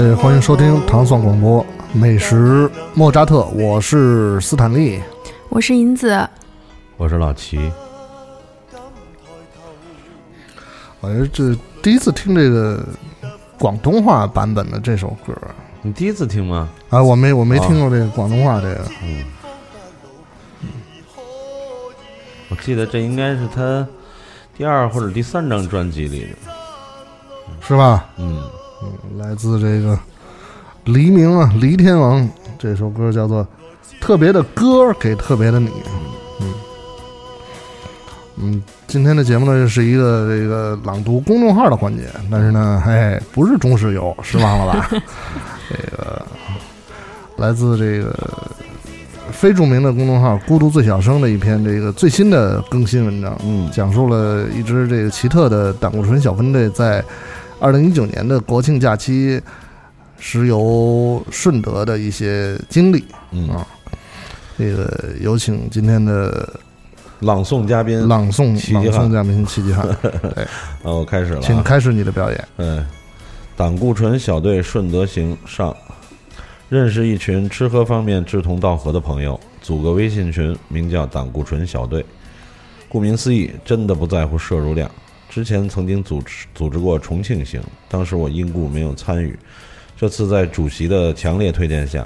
呃，欢迎收听糖蒜广播美食莫扎特，我是斯坦利。我是银子，我是老齐，我这这第一次听这个广东话版本的这首歌你第一次听吗？啊，我没我没听过这个广东话这个，嗯，我记得这应该是他第二或者第三张专辑里的。是吧？嗯，来自这个黎明啊，黎天王，这首歌叫做《特别的歌给特别的你》。嗯嗯，今天的节目呢是一个这个朗读公众号的环节，但是呢，哎，不是中石油，失望了吧？这个来自这个非著名的公众号“孤独最小声”的一篇这个最新的更新文章，嗯讲述了一支这个奇特的胆固醇小分队在二零一九年的国庆假期石油顺德的一些经历。嗯啊，这个有请今天的朗诵嘉宾，朗诵朗诵嘉宾齐齐汉，啊，我开始了、啊。请开始你的表演。嗯，胆固醇小队顺德行上，认识一群吃喝方面志同道合的朋友，组个微信群，名叫胆固醇小队。顾名思义，真的不在乎摄入量。之前曾经组织组织过重庆行，当时我因故没有参与。这次在主席的强烈推荐下，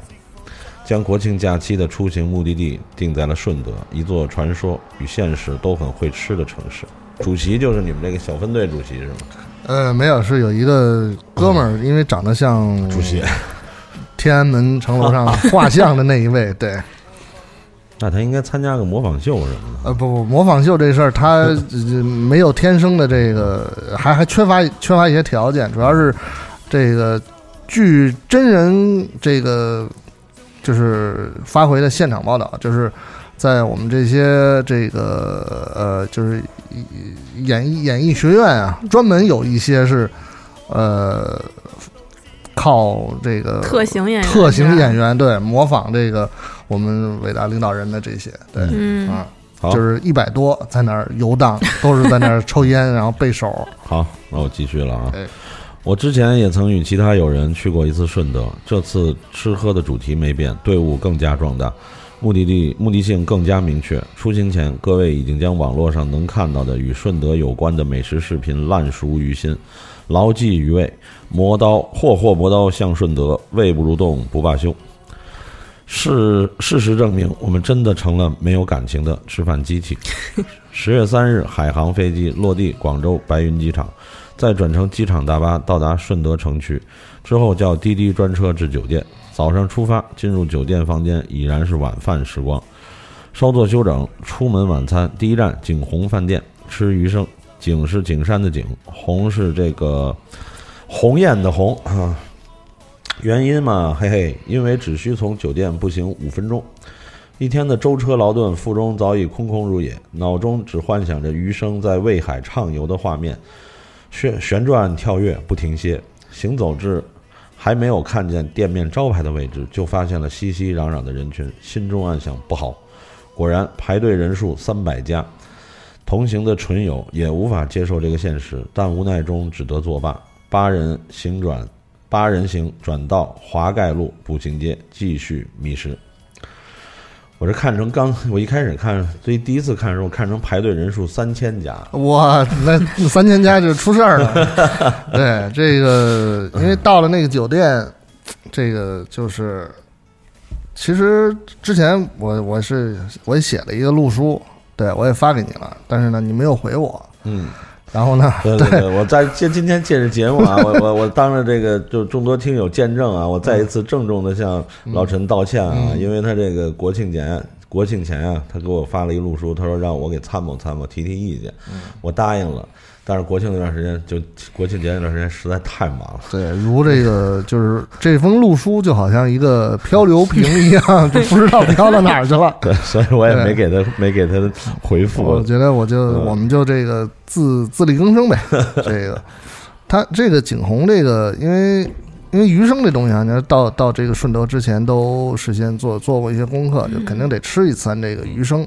将国庆假期的出行目的地定在了顺德，一座传说与现实都很会吃的城市。主席就是你们这个小分队主席是吗？呃，没有，是有一个哥们儿，因为长得像主席。天安门城楼上画像的那一位，对，那他应该参加个模仿秀什么的。呃，不不，模仿秀这事儿，他 呃没有天生的这个，还还缺乏缺乏一些条件，主要是这个据真人这个就是发回的现场报道，就是在我们这些这个呃，就是演艺演艺学院啊，专门有一些是呃靠这个特型演员，特型演，员对模仿这个我们伟大领导人的这些对。嗯，啊，好，就是一百多在那儿游荡，都是在那儿抽烟，然后背手。好，那我继续了啊哎。我之前也曾与其他友人去过一次顺德，这次吃喝的主题没变，队伍更加壮大，目的地目的性更加明确。出行前，各位已经将网络上能看到的与顺德有关的美食视频烂熟于心，牢记于胃。磨刀霍霍磨刀向顺德，胃不如动不罢休。事事实证明，我们真的成了没有感情的吃饭机器。十月三日，海航飞机落地广州白云机场，再转乘机场大巴到达顺德城区，之后叫滴滴专车至酒店。早上出发，进入酒店房间已然是晚饭时光，稍作休整，出门晚餐。第一站景洪饭店，吃鱼生。景是景山的景，洪是这个鸿雁的鸿啊。原因嘛，嘿嘿，因为只需从酒店步行五分钟。一天的舟车劳顿，腹中早已空空如也，脑中只幻想着余生在魏海畅游的画面，旋旋转跳跃不停歇。行走至还没有看见店面招牌的位置，就发现了熙熙攘攘的人群，心中暗想不好。果然排队人数三百家，同行的纯友也无法接受这个现实，但无奈中只得作罢。八人行转，八人行转到华盖路步行街，继续觅食。我这看成刚，我一开始看，所以第一次看的时候看成排队人数三千家，哇，那那三千家就出事儿了。对，这个因为到了那个酒店，这个就是，其实之前我我是我也写了一个路书，对我也发给你了，但是呢你没有回我。嗯，然后呢，对对对，我在今今天借着节目啊，我我我当着这个就众多听友见证啊，我再一次郑重的向老陈道歉啊，因为他这个国庆前国庆前啊，他给我发了一路书，他说让我给参谋参谋提提意见，我答应了，但是国庆那段时间就国庆节那段时间实在太忙了，对，如这个就是这封路书就好像一个漂流瓶一样，就不知道飘到哪儿去了。对，所以我也没给他没给他回复我，觉得我就嗯我们就这个自自力更生呗。这个，他这个景洪这个，因为因为鱼生这东西啊，你要到到这个顺德之前都事先做做过一些功课，就肯定得吃一餐这个鱼生。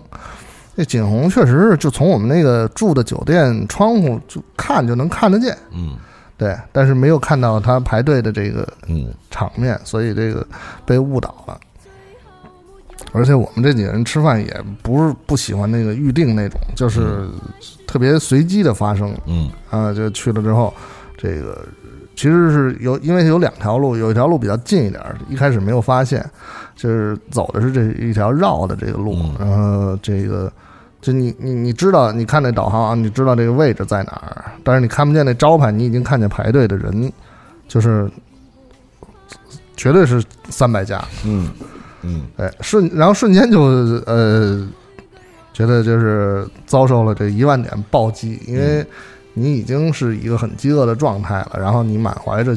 这景洪确实是就从我们那个住的酒店窗户就看就能看得见，嗯对，但是没有看到他排队的这个嗯场面，所以这个被误导了。而且我们这几个人吃饭也不是不喜欢那个预定那种，就是特别随机的发生嗯啊。就去了之后，这个其实是有，因为有两条路，有一条路比较近一点儿，一开始没有发现，就是走的是这一条绕的这个路，然后这个就你你你知道，你看那导航啊，你知道这个位置在哪儿，但是你看不见那招牌，你已经看见排队的人，就是绝对是三百家。嗯嗯。哎，瞬，然后瞬间就呃，觉得就是遭受了这一万点暴击，因为你已经是一个很饥饿的状态了，然后你满怀着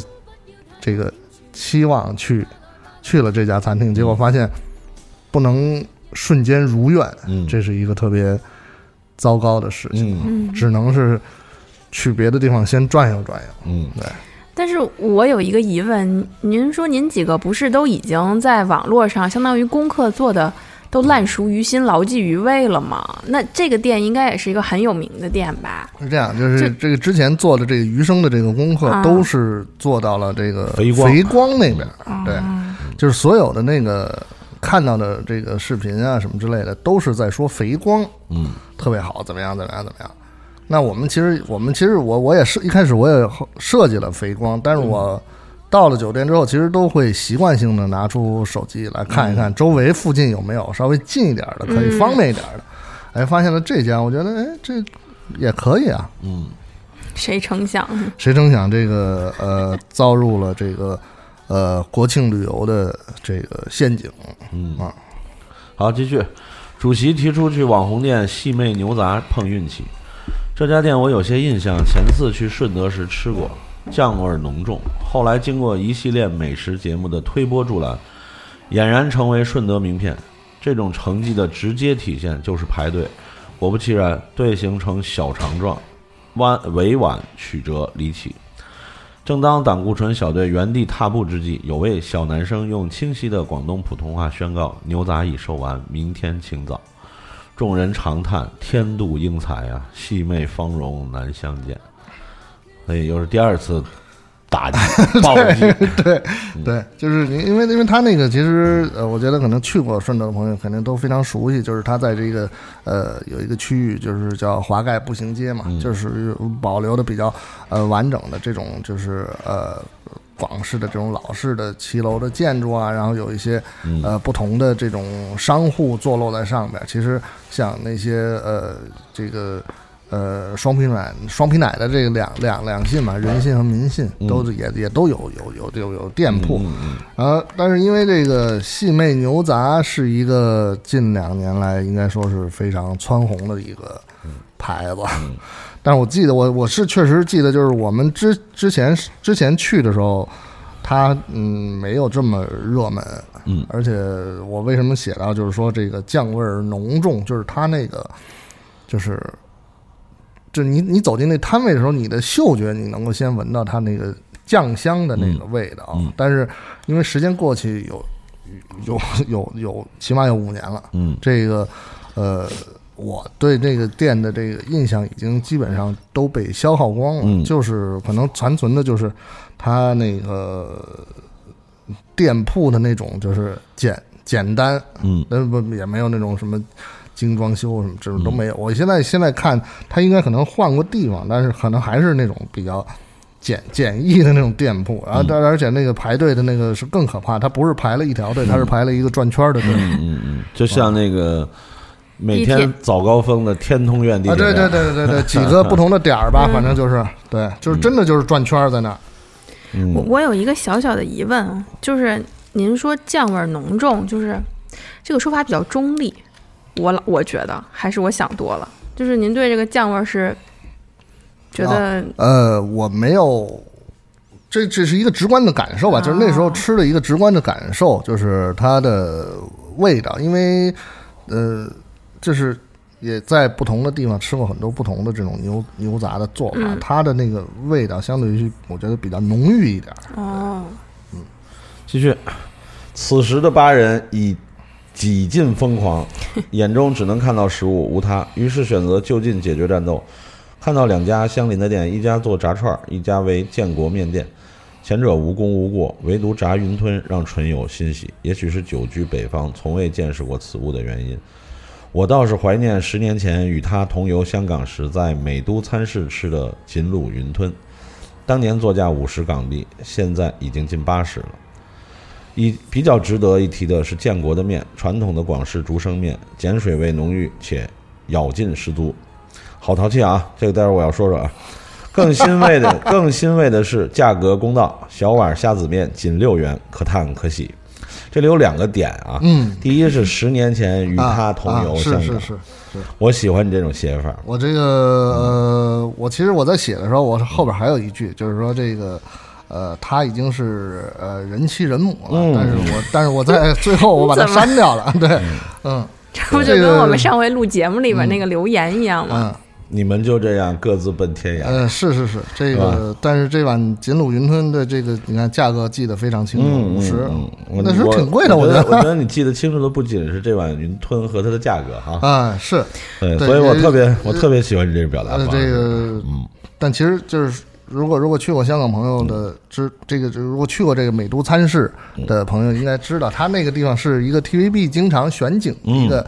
这个期望去去了这家餐厅，结果发现不能瞬间如愿，嗯，这是一个特别糟糕的事情，嗯。嗯，只能是去别的地方先转悠转悠。嗯。对。但是我有一个疑问，您说您几个不是都已经在网络上相当于功课做的都烂熟于心、牢记于胃了吗？那这个店应该也是一个很有名的店吧？是这样，就是就这个之前做的这个余生的这个功课，啊。都是做到了这个肥光。那边，对，嗯就是所有的那个看到的这个视频啊什么之类的，都是在说肥光嗯特别好，怎么样怎么样怎么样。那我们其实我们其实我我也是一开始我也设计了肥光，但是我到了酒店之后，其实都会习惯性的拿出手机来看一看周围附近有没有稍微近一点的可以方便一点的。哎，发现了这家，我觉得哎这也可以啊。嗯谁成想？谁成想这个呃遭入了这个呃国庆旅游的这个陷阱。嗯啊，好，继续。主席提出去网红店细妹牛杂碰运气，这家店我有些印象，前次去顺德时吃过，酱味浓重。后来经过一系列美食节目的推波助澜，俨然成为顺德名片。这种成绩的直接体现就是排队。果不其然，队形成小长状，弯委婉曲折离奇。正当胆固醇小队原地踏步之际，有位小男生用清晰的广东普通话宣告：“牛杂已售完，明天清早。”众人长叹：“天妒英才啊，细妹芳容难相见。”所以又是第二次打击 暴击。对对，就是你，因为因为他那个其实呃，我觉得可能去过顺德的朋友肯定都非常熟悉，就是他在这个呃有一个区域，就是叫华盖步行街嘛，嗯就是保留的比较呃完整的这种就是呃。广式的这种老式的骑楼的建筑啊，然后有一些嗯呃不同的这种商户坐落在上边。其实像那些呃这个呃双皮奶双皮奶的这个两两两信嘛，人信和民信嗯都是也也都有有有有有店铺。嗯嗯呃，但是因为这个细妹牛杂是一个近两年来应该说是非常蹿红的一个牌子，嗯 但是我记得我我是确实记得，就是我们之之前之前去的时候，它嗯没有这么热门，嗯而且我为什么写到就是说这个酱味儿浓重，就是它那个就是。就你你走进那摊位的时候，你的嗅觉你能够先闻到它那个酱香的那个味道，嗯嗯但是因为时间过去有有有有起码有五年了，嗯。这个呃，我对这个店的这个印象已经基本上都被消耗光了，嗯。就是可能残存的就是它那个店铺的那种就是简简单，嗯。那不也没有那种什么精装修什么这种都没有。我现在现在看它应该可能换过地方，但是可能还是那种比较。简简易的那种店铺，然后但而且那个排队的那个是更可怕，它不是排了一条队，它是排了一个转圈的队。嗯嗯嗯，就像那个每天早高峰的天通苑地铁站对对对对对，几个不同的点儿吧，嗯反正就是对，就是真的就是转圈儿在那儿。嗯我我有一个小小的疑问啊，就是您说酱味儿浓重，就是这个说法比较中立，我老我觉得还是我想多了，就是您对这个酱味儿是觉得呃，我没有，这这是一个直观的感受吧，就是那时候吃的一个直观的感受，就是它的味道，因为呃，就是也在不同的地方吃过很多不同的这种牛牛杂的做法，嗯它的那个味道相对于我觉得比较浓郁一点哦，嗯，继续，此时的八人已几近疯狂，眼中只能看到食物，无他，于是选择就近解决战斗。看到两家相邻的店，一家做炸串儿，一家为建国面店。前者无功无过，唯独炸云吞让纯友欣喜。也许是久居北方，从未见识过此物的原因。我倒是怀念十年前与他同游香港时，在美都餐室吃的锦卤云吞，当年作价五十港币，现在已经近八十了。一比较值得一提的是建国的面，传统的广式竹升面，碱水味浓郁且咬劲十足，好淘气啊！这个待会儿我要说说啊。更欣慰的，更欣慰的是价格公道，小碗虾子面仅六元，可叹可喜。这里有两个点啊，嗯，第一是十年前与啊他同游啊香港，是是是是，我喜欢你这种写法，我这个呃，我其实我在写的时候，我后边还有一句，就是说这个。呃，他已经是呃人妻人母了，嗯。但是我但是我在最后我把它删掉了，对，嗯。这不就跟我们上回录节目里边那个留言一样吗？嗯。你们就这样各自奔天涯。呃，是是是，这是个但是这碗锦卤云吞的这个，你看价格记得非常清楚，嗯五十。嗯，嗯。那时候挺贵的，我觉得我觉得。你记得清楚的不仅是这碗云吞和它的价格哈，啊，是。对，对所以我特别呃我特别喜欢你这个表达呃方式。这个，嗯。但其实就是如果如果去过香港朋友的知这个，如果去过这个美都餐市的朋友应该知道，它那个地方是一个 TVB 经常选景的一个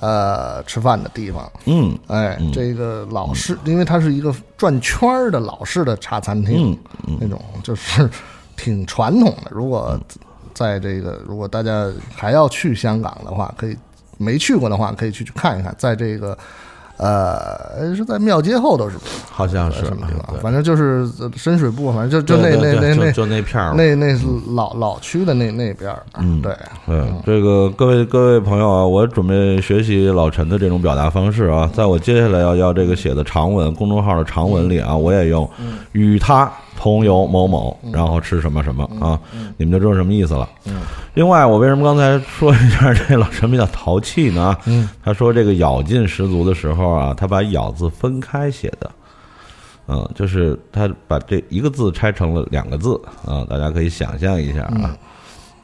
呃吃饭的地方。嗯哎，这个老式，因为它是一个转圈儿的老式的茶餐厅，嗯那种就是挺传统的。如果在这个，如果大家还要去香港的话，可以没去过的话，可以去去看一看，在这个呃是在庙街后头是不是？好像是什么地方？反正就是呃深水埗，反正就就那那那那就那片儿那那是老老区的那那边儿，嗯对，嗯，这个各位各位朋友啊，我准备学习老陈的这种表达方式啊，在我接下来要要这个写的长文公众号的长文里啊，我也用与他同游某某，然后吃什么什么啊，你们就知道什么意思了。另外，我为什么刚才说一下这老陈比较淘气呢？嗯，他说这个咬劲十足的时候啊，他把“咬”字分开写的。嗯，就是他把这一个字拆成了两个字啊，大家可以想象一下啊，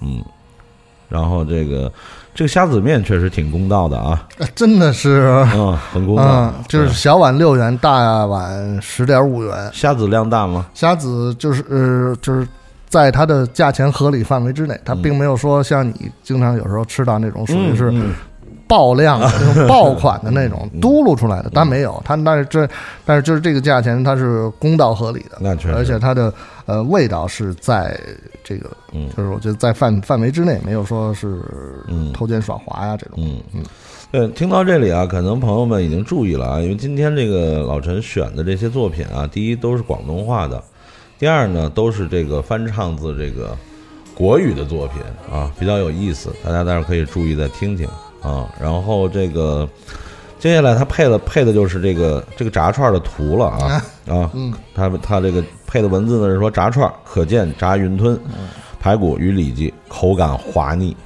嗯，然后这个这个虾子面确实挺公道的啊，呃 真的是。嗯，很公道，嗯，就是小碗六元，大碗十点五元。虾子量大吗？虾子就是呃，就是在它的价钱合理范围之内，它并没有说像你经常有时候吃到那种属于是嗯爆量的那种爆款的那种嘟噜出来的，但没有，它但是这但是就是这个价钱它是公道合理的，那确实。而且它的呃味道是在这个，嗯。就是我觉得在范范围之内，没有说是嗯。偷奸耍滑呀这种。嗯。嗯，对，听到这里啊，可能朋友们已经注意了啊，因为今天这个老陈选的这些作品啊，第一都是广东话的，第二呢都是这个翻唱自这个国语的作品啊，比较有意思，大家待会儿可以注意再听听啊。然后这个接下来他配了配的就是这个这个炸串的图了啊啊，嗯，他他这个配的文字呢是说炸串可见炸云吞。排骨与里脊口感滑腻，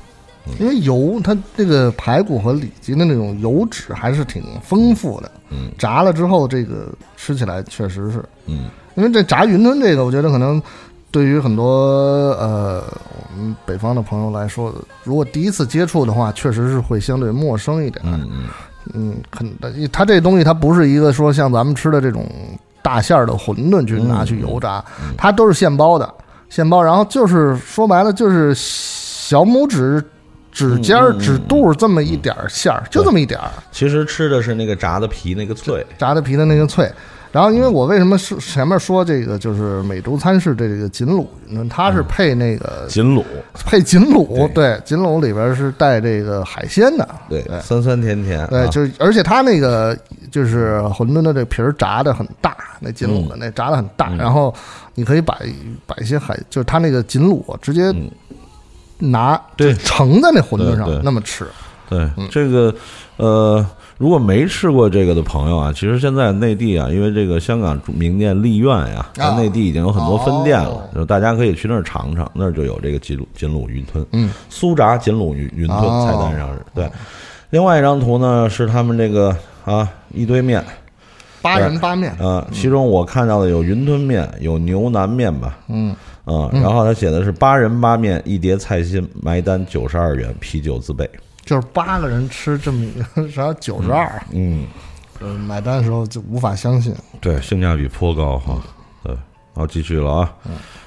因为油它这个排骨和里脊的那种油脂还是挺丰富的，嗯炸了之后这个吃起来确实是，嗯因为这炸云吞这个，我觉得可能对于很多呃我们北方的朋友来说，如果第一次接触的话，确实是会相对陌生一点。嗯嗯嗯，很它这东西它不是一个说像咱们吃的这种大馅儿的馄饨去拿去油炸，它都是现包的，现包，然后就是说白了就是小拇指。指尖指肚这么一点儿馅儿，就这么一点儿，其实吃的是那个炸的皮那个脆，炸的皮的那个脆。然后，因为我为什么是前面说这个就是美洲餐是这个锦卤呢？它是配那个锦卤，配锦卤，对，锦卤里边是带这个海鲜的，对对，酸酸甜甜，对，啊。就是而且它那个就是馄饨的这皮儿炸的很大，那锦卤的那炸的很大，然后你可以把把一些海，就是它那个锦卤直接嗯。拿盛在那馄饨上那么吃，对这个呃，如果没吃过这个的朋友啊，其实现在内地啊，因为这个香港名店丽苑呀，在啊内地已经有很多分店了哦，就大家可以去那儿尝尝，那儿就有这个锦卤锦卤云吞，嗯，酥炸锦卤云云吞哦菜单上是对。另外一张图呢是他们这个啊一堆面。八人八面，啊，其中我看到的有云吞面，有牛腩面吧，嗯，啊，然后他写的是八人八面一碟菜心，埋单九十二元，啤酒自备。就是八个人吃这么一个，然后九十二，嗯，呃，买单的时候就无法相信。对，性价比颇高哈。对，好，继续了啊。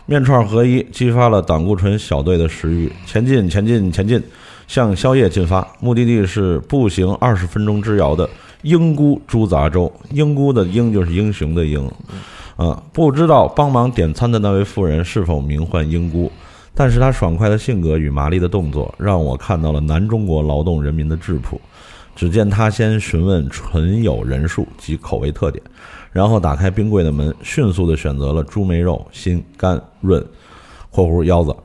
面串合一，激发了胆固醇小队的食欲，前进，前进，前进，向宵夜进发。目的地是步行二十分钟之遥的英姑猪杂粥。英姑的英就是英雄的英，啊，不知道帮忙点餐的那位妇人是否名唤英姑，但是他爽快的性格与麻利的动作，让我看到了南中国劳动人民的质朴。只见他先询问纯友人数及口味特点，然后打开冰柜的门，迅速地选择了猪梅肉、心、肝、润（括弧腰子）、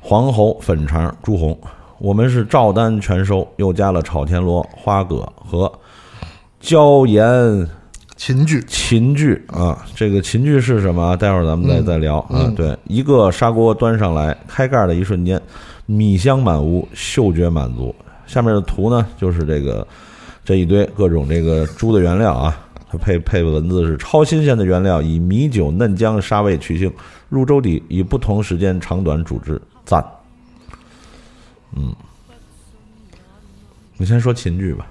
黄喉、粉肠、猪红。我们是照单全收，又加了炒田螺、花蛤和椒盐秦剧，秦剧啊。这个秦剧是什么？待会儿咱们再嗯再聊啊。嗯对，一个砂锅端上来，开盖的一瞬间，米香满屋，嗅觉满足。下面的图呢，就是这个这一堆各种这个猪的原料啊，它配配文字是超新鲜的原料，以米酒、嫩姜、沙味去腥，入粥底，以不同时间长短煮制，赞。嗯，你先说秦剧吧。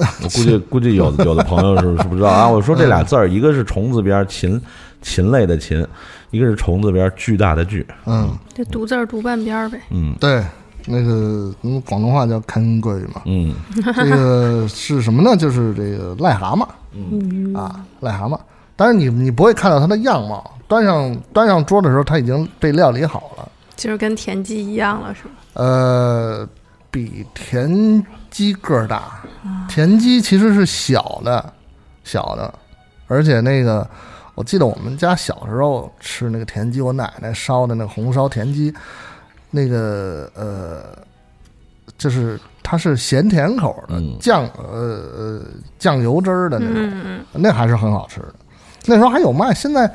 我估计 估计有的有的朋友是是不知道啊。我说这俩字儿，一个是虫字边儿禽禽类的禽，一个是虫字边儿巨大的巨。嗯，这独字儿独半边儿呗。嗯对，那个嗯，广东话叫看贵嘛，嗯这个是什么呢？就是这个癞蛤蟆嗯啊，癞蛤蟆。但是你你不会看到它的样貌，端上端上桌的时候，它已经被料理好了。就是跟田鸡一样了，是吧？呃，比田鸡个儿大，田鸡其实是小的，小的，而且那个我记得我们家小时候吃那个田鸡，我奶奶烧的那个红烧田鸡，那个呃，就是它是咸甜口的嗯。酱呃呃酱油汁儿的那种，嗯嗯。那还是很好吃的。那时候还有卖，现在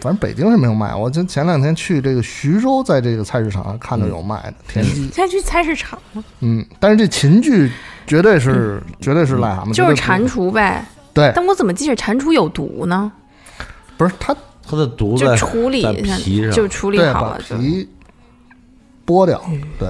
反正北京是没有卖。我就前两天去这个徐州，在这个菜市场上看到有卖的田鸡嗯，，现在去菜市场吗？嗯，但是这秦剧绝对是、绝对是癞蛤蟆，就是蟾蜍呗。对，但我怎么记着蟾蜍有毒呢？不是它它的毒就在处理一下皮上，就处理好了就。皮剥掉，对。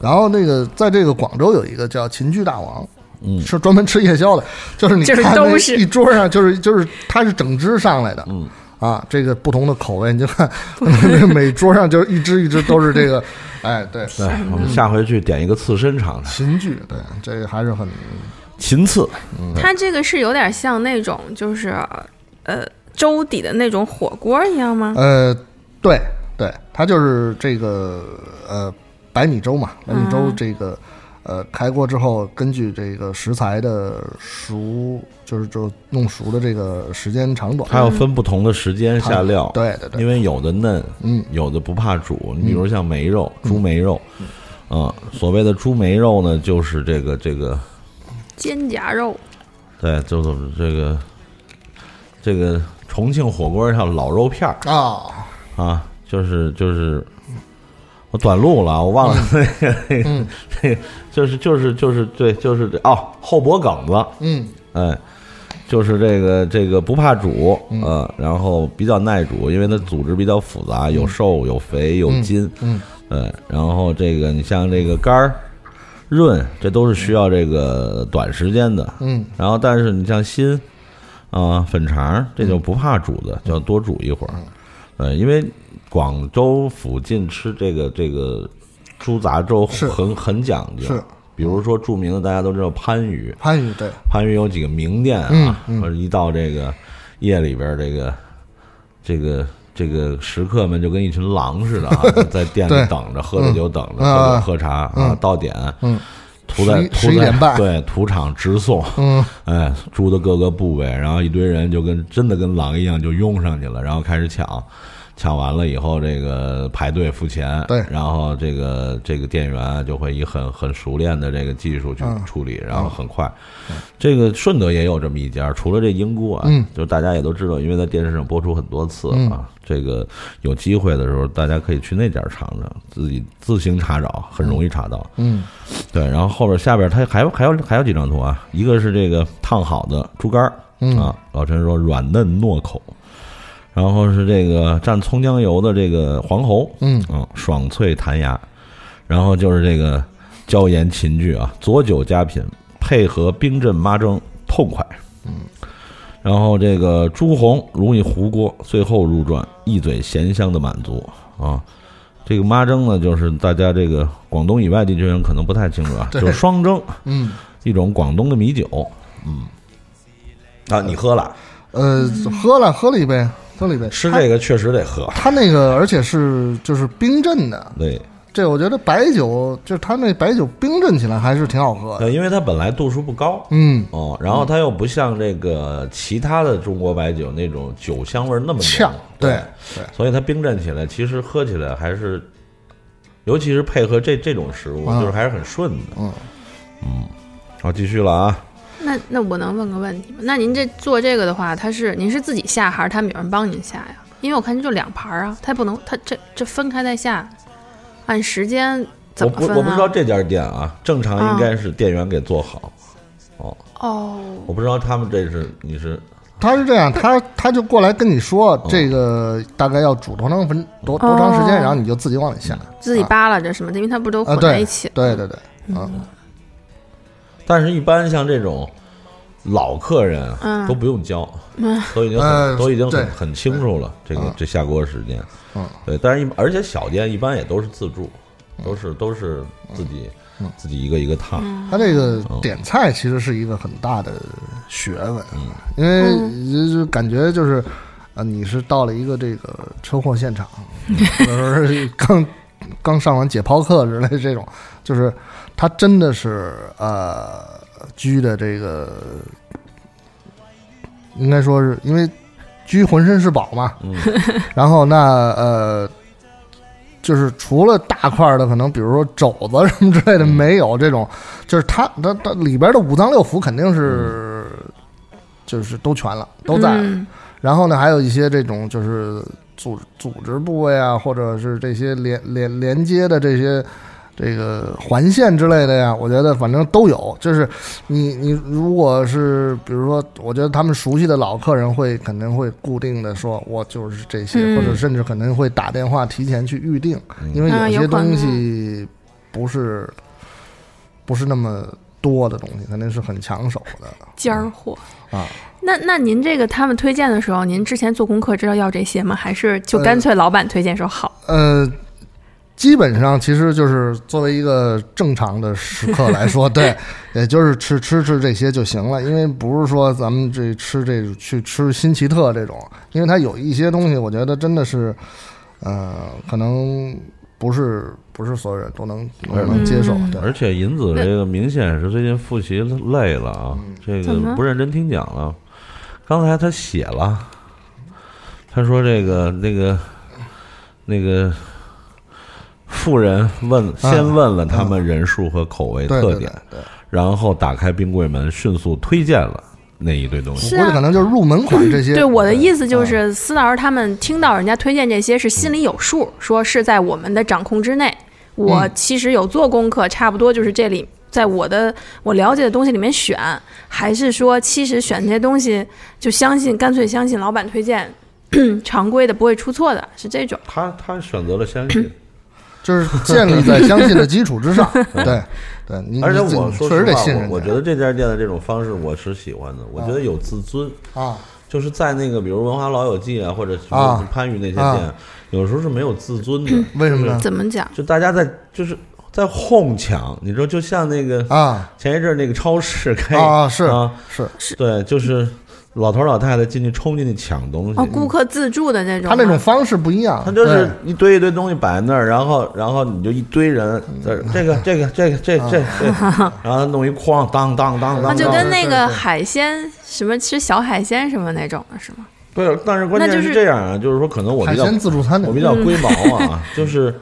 然后那个在这个广州有一个叫秦剧大王，嗯是专门吃夜宵的，就是你就是看那都是一桌上就是就是它是整只上来的，嗯啊，这个不同的口味，你就看 每桌上就是一只一只都是这个，哎，对，对，我们下回去点一个刺身尝尝。秦剧，对，这个还是很秦刺，它这个是有点像那种就是呃粥底的那种火锅一样吗？呃，对对，它就是这个呃白米粥嘛，白米粥嗯这个、呃开锅之后，根据这个食材的熟，就是就弄熟的这个时间长短，它要分不同的时间下料，对对对，因为有的嫩，嗯有的不怕煮。你比如像梅肉、猪梅肉，嗯，所谓的猪梅肉呢，就是这个这个，肩胛肉，对，就是这个这个重庆火锅叫老肉片儿啊，啊，就是就是。我短路了，我忘了那个那个嗯。那 个，就是就是就是对，就是这哦后脖梗子，嗯。哎，就是这个这个不怕煮，呃，然后比较耐煮，因为它组织比较复杂，有瘦有肥有筋，嗯。对，然后这个你像这个肝儿、润，这都是需要这个短时间的，嗯。然后但是你像心啊、粉肠，这就不怕煮的，就要多煮一会儿，呃，因为广州附近吃这个这个猪杂粥是。很很讲究，是。比如说著名的大家都知道番禺，番禺对，番禺有几个名店啊，嗯嗯。或者一到这个夜里边儿，这个这个这个食客们就跟一群狼似的啊，在店里等着，喝着酒等着，喝啊酒喝茶啊嗯，到点嗯。屠在11屠在11点半。对屠场直送，嗯。哎，猪的各个部位，然后一堆人就跟真的跟狼一样就拥上去了，然后开始抢。抢完了以后，这个排队付钱，对然后这个这个店员就会以很很熟练的这个技术去嗯处理，然后很快。这个顺德也有这么一家，除了这英姑啊，嗯就大家也都知道，因为在电视上播出很多次嗯啊。这个有机会的时候，大家可以去那家尝尝，自己自行查找，很容易查到。嗯对，然后后边下边它还有还有还有几张图啊，一个是这个烫好的猪肝儿嗯啊，老陈说软嫩糯口，然后是这个蘸葱姜油的这个黄喉，嗯嗯，爽脆弹牙，然后就是这个椒盐秦剧啊，佐酒佳品，配合冰镇妈蒸，痛快。嗯，然后这个朱红容易糊锅，最后入馔一嘴咸香的满足啊。这个妈蒸呢，就是大家这个广东以外地区人可能不太清楚啊，就是双蒸，嗯，一种广东的米酒。嗯，啊，你喝了？呃，喝了喝了一杯，喝了一杯。吃这个确实得喝。他那个而且是就是冰镇的，对，这我觉得白酒就是它那白酒冰镇起来还是挺好喝的。对，因为它本来度数不高。嗯，哦，然后它又不像这个其他的中国白酒那种酒香味那么呛，对对，所以它冰镇起来，其实喝起来还是，尤其是配合这这种食物，嗯就是还是很顺的。嗯嗯，好，继续了啊。那那我能问个问题吗？那您这做这个的话，他是您是自己下还是他们有人帮您下呀？因为我看这就两盘儿啊，他不能他这这分开再下，按时间怎么分啊？我不知道这家店啊，正常应该是店员给做好。哦，哦，我不知道他们这是你是他是这样，他他就过来跟你说哦这个大概要煮多长分多多长时间，哦然后你就自己往里下。自己扒拉着什么的，因为它不都混在一起。对对对，啊，但是，一般像这种老客人都不用教，嗯。都已经都已经对。很很清楚了这个嗯这下锅时间。嗯，对，但是一而且小店一般也都是自助，都是都是自己嗯。自己一个一个烫。他这个嗯点菜其实是一个很大的学问，因为就感觉就是啊，你是到了一个这个车祸现场，或者是刚刚上完解剖课之类的这种，就是他真的是呃居的这个，应该说是因为居浑身是宝嘛，嗯，然后那呃，就是除了大块儿的，可能比如说肘子什么之类的，没有这种，就是它它它里边的五脏六腑肯定是、就是都全了，都在。嗯。然后呢，还有一些这种就是组组织部位啊，或者是这些连连连接的这些这个环线之类的呀，我觉得反正都有。就是你你如果是比如说，我觉得他们熟悉的老客人会肯定会固定的说，我就是这些，嗯或者甚至可能会打电话提前去预定，嗯因为啊有些东西不是不是那么多的东西，肯定是很抢手的尖儿货。啊。那那您这个他们推荐的时候，您之前做功课知道要这些吗？还是就干脆老板推荐说好？呃，基本上其实就是作为一个正常的食客来说，对，也就是吃吃吃这些就行了，因为不是说咱们这吃这去吃新奇特这种，因为它有一些东西，我觉得真的是，呃，可能不是不是所有人都能都能接受。而且银子这个明显是最近复习累了啊，这个不认真听讲了。刚才他写了，他说这个那个那个富人问先问了他们人数和口味对对对特点，对，然后打开冰柜门，迅速推荐了那一堆东西。我估计可能就是入门款这些。对我的意思就啊是，司导他们听到人家推荐这些是心里有数，说是在我们的掌控之内。我嗯其实有做功课，差不多就是这里，在我的我了解的东西里面选，还是说其实选这些东西就相信，干脆相信老板推荐，常规的不会出错的，是这种。他他选择了相信，就是建立在相信的基础之上。对，对你而且我说确实实话，得信任。我我觉得这家店的这种方式我是喜欢的，我觉得有自尊。啊，就是在那个比如文化老友记啊，或者什么啊番禺那些啊店，有时候是没有自尊的。为什么呢？怎么讲？就大家在就是在哄抢，你知道，就像那个啊前一阵儿那个超市开啊是啊，是，对，就是老头儿老太太进去冲进去抢东西，哦，顾客自助的那种。他那种方式不一样。他就是一堆一堆东西摆在那儿，然后然后你就一堆人在这个这个这个这这这，然后弄一筐，当当当当就当当，跟那个海鲜什么吃小海鲜什么那种的是吗？对，但是关键就是是这样啊，就是说可能我比较自助餐。我比较龟毛啊，就是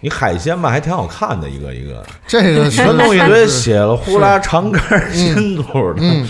你海鲜吧还挺好看的，一个一个，这个全弄一堆是血了呼啦长根儿新肚的，嗯，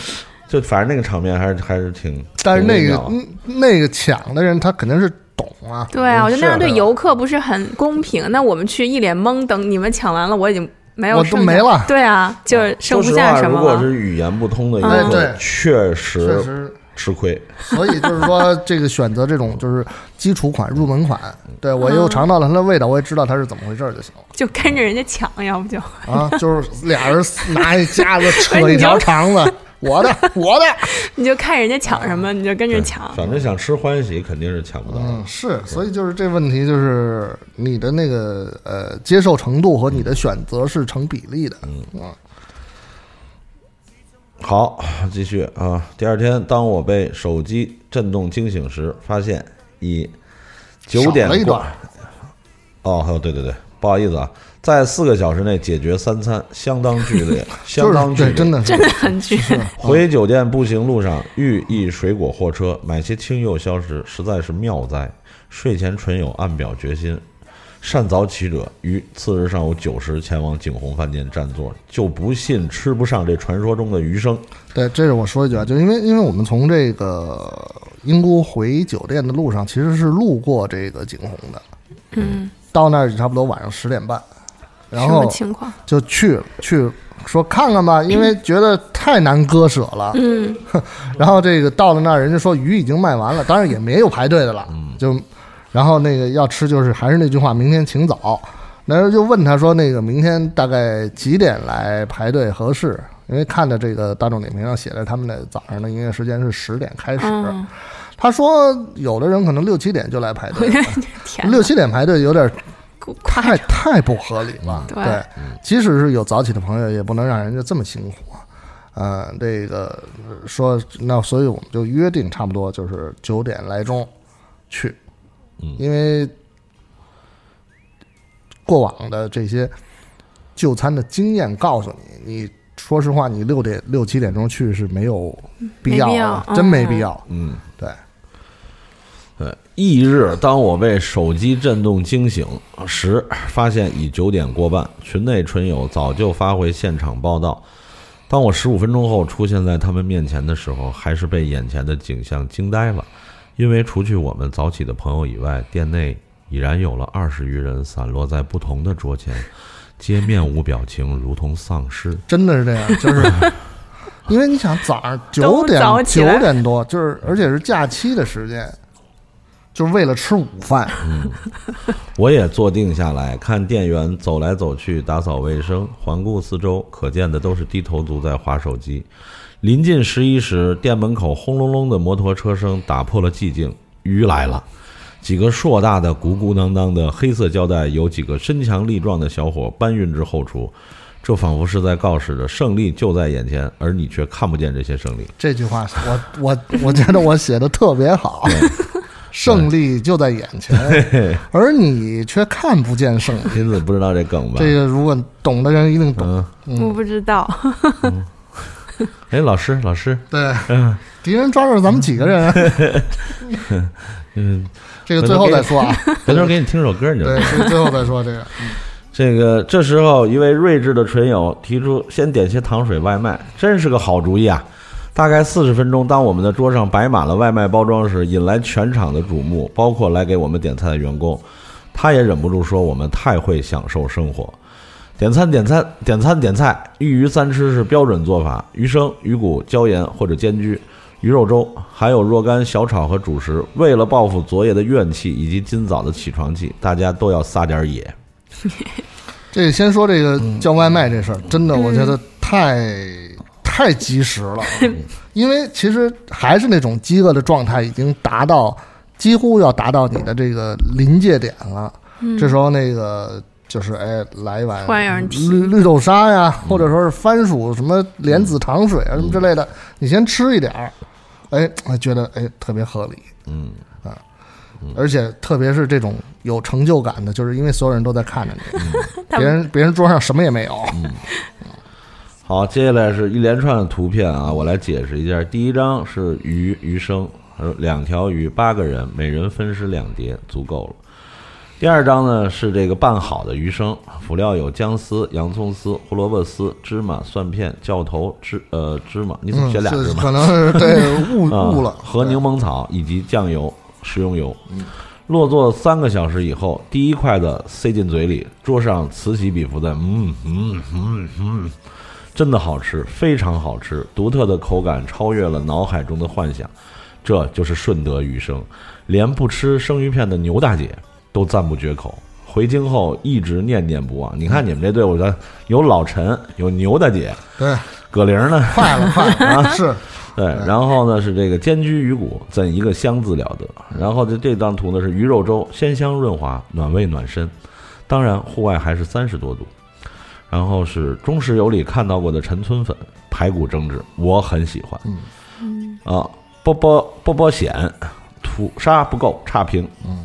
就反正那个场面还是还是挺，但是那个那个抢的人他肯定是懂啊。对啊，我觉得那样对游客不是很公平。那我们去一脸懵，等你们抢完了，我已经没有我都剩下没了对啊，就是剩不下什么如果。是语言不通的游客确确实实，吃亏。所以就是说，这个选择这种就是基础款、入门款，对我又嗯尝到了它的味道，我也知道它是怎么回事儿就行了就跟着人家抢，要不就啊。就是俩人拿一夹子扯一条肠子，我的，我的。你就看人家抢什么，你就跟着抢。反正想吃欢喜，肯定是抢不到。嗯，是，所以就是这问题，就是你的那个呃接受程度和你的选择是成比例的。嗯啊，好，继续啊。第二天，当我被手机震动惊醒时，发现已九点过。哦，还有对对对，不好意思啊，在四个小时内解决三餐，相当剧烈，相当就是对，剧烈。真的是真的很绝。回酒店步行路上遇一水果货车，买些青柚消食，实在是妙哉。睡前纯友暗表决心，善早起者于次日上午九时前往景洪饭店占座，就不信吃不上这传说中的鱼生。对，这是我说一句啊，就因为因为我们从这个英姑回酒店的路上，其实是路过这个景洪的，嗯，到那儿差不多晚上十点半，然后情况？就去去说看看吧，因为觉得太难割舍了。嗯，然后这个到了那儿，人家说鱼已经卖完了，当然也没有排队的了，就然后那个要吃就是还是那句话，明天请早。那人就问他说，那个明天大概几点来排队合适？因为看的这个大众点评上写的他们的早上的营业时间是十点开始，嗯，他说有的人可能六七点就来排队 六七点排队有点太。太不合理了。对对，即使是有早起的朋友，也不能让人家这么辛苦啊。呃，这个呃说那，所以我们就约定差不多就是九点来钟去，嗯因为过往的这些就餐的经验告诉你，你说实话，你六点六七点钟去是没有必要的，没必要真没嗯必要。嗯。翌日，当我被手机震动惊醒时，发现已九点过半，群内纯友早就发回现场报道。当我十五分钟后出现在他们面前的时候，还是被眼前的景象惊呆了，因为除去我们早起的朋友以外，店内已然有了二十余人散落在不同的桌前，皆面无表情，如同丧尸。真的是这样，就是 因为你想早上九点九点多，就是而且是假期的时间，就是为了吃午饭。嗯我也坐定下来，看店员走来走去，打扫卫生，环顾四周，可见的都是低头族在划手机。临近十一时，店门口轰隆隆的摩托车声打破了寂静，鱼来了。几个硕大的、鼓鼓囊囊的黑色胶带，由几个身强力壮的小伙搬运至后厨，这仿佛是在告示着胜利就在眼前，而你却看不见这些胜利。这句话我我我觉得我写的特别好，胜利就在眼前，而你却看不见胜利。林子不知道这梗吧？这个如果懂的人一定懂。嗯，我不知道，哎，老师，老师，对，敌人抓住咱们几个人，嗯，这个最后再说啊。回头给你听首歌，你就对，这个最后再说这个。这个这时候，一位睿智的纯友提出先点些糖水外卖，真是个好主意啊！大概四十分钟，当我们的桌上摆满了外卖包装时，引来全场的瞩目，包括来给我们点菜的员工。他也忍不住说：“我们太会享受生活。”点餐，点餐，点餐，点菜，一鱼三吃是标准做法：鱼生、鱼骨、椒盐或者煎焗、鱼肉粥，还有若干小炒和主食。为了报复昨夜的怨气以及今早的起床气，大家都要撒点野。这先说这个叫外卖这事儿，真的我觉得太太及时了，因为其实还是那种饥饿的状态已经达到几乎要达到你的这个临界点了。这时候那个就是哎，来一碗绿绿豆沙呀，或者说是番薯什么莲子糖水啊什么之类的，你先吃一点儿，哎，我觉得哎特别合理。嗯，而且特别是这种有成就感的，就是因为所有人都在看着你，别人别人桌上什么也没有。好，接下来是一连串的图片啊，我来解释一下。第一张是鱼鱼生，呃，两条鱼，八个人，每人分食两碟，足够了。第二张呢是这个拌好的鱼生，辅料有姜丝、洋葱丝、胡萝卜丝、芝麻、蒜片、教头、芝呃芝麻，你怎么嗯，选俩芝麻？是可能是对误啊误了，和柠檬草以及酱油、食用油。落座三个小时以后，第一筷子塞进嘴里，桌上此起彼伏的，嗯嗯嗯嗯，真的好吃，非常好吃，独特的口感超越了脑海中的幻想。这就是顺德鱼生，连不吃生鱼片的牛大姐都赞不绝口。回京后一直念念不忘。你看你们这队伍的有老陈，有牛大姐，对，葛玲呢，快了快了啊！是对，然后呢是这个煎居鱼骨，怎一个香字了得。然后这这张图呢是鱼肉粥，鲜香润滑，暖胃暖身。当然户外还是三十多度。然后是中石油里看到过的陈村粉排骨蒸制，我很喜欢。嗯啊，波波波波险，土沙不够差评。嗯，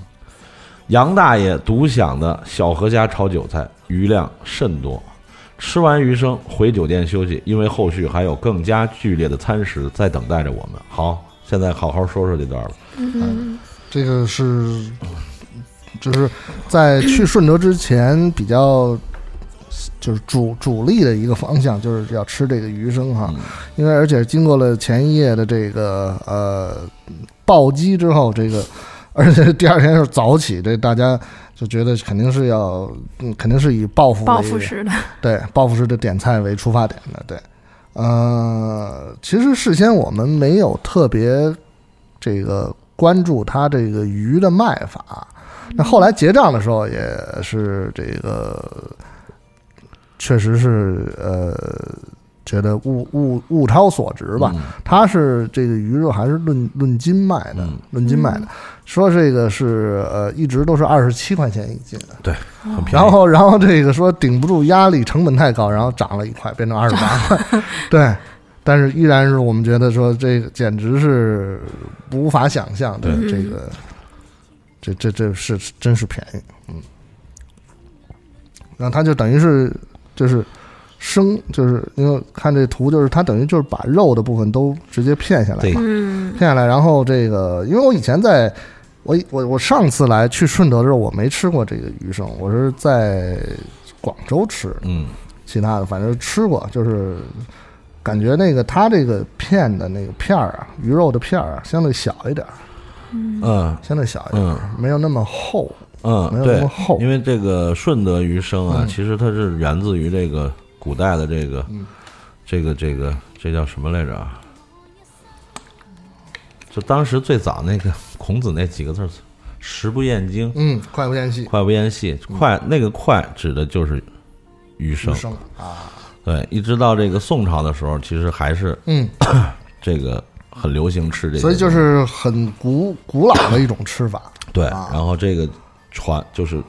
杨大爷独享的小河虾炒韭菜，余量甚多。吃完鱼生回酒店休息，因为后续还有更加剧烈的餐食在等待着我们。好，现在好好说说这段了。嗯这个是，就是在去顺德之前比较，就是主主力的一个方向，就是要吃这个鱼生哈，因为而且经过了前一夜的这个呃暴击之后，这个 而且第二天是早起，这大家就觉得肯定是要，嗯，肯定是以报复报复式的，对报复式的点菜为出发点的，对。呃，其实事先我们没有特别这个关注它这个鱼的卖法，那后来结账的时候也是这个，确实是呃，觉得物物物超所值吧。嗯它是这个鱼肉还是论论斤卖的嗯，论斤卖的。说这个是呃，一直都是二十七块钱一斤，对很便宜。然后然后这个说顶不住压力，成本太高，然后涨了一块，变成二十八 块，对。但是依然是我们觉得说这个简直是无法想象的，对这个这这这是真是便宜，嗯。然后它就等于是就是生，就是因为看这图，就是它等于就是把肉的部分都直接片下来嘛，嗯。片下来，然后这个，因为我以前在，我我我上次来去顺德的时候，我没吃过这个鱼生，我是在广州吃，嗯。其他的反正吃过，就是感觉那个它这个片的那个片儿啊，鱼肉的片儿啊，相对小一点儿，嗯。相对小一点儿，没有那么厚，嗯，没有那对么，厚，因为这个顺德鱼生啊，嗯。其实它是源自于这个古代的这个嗯。这个这个这叫什么来着啊？就当时最早那个孔子那几个字儿，“食不厌精，嗯，快不厌细，快不厌细”，快那个快指的就是鱼生啊，对，一直到这个宋朝的时候，其实还是嗯，这个很流行吃这个，所以就是很古古老的一种吃法，对，啊。然后这个传就是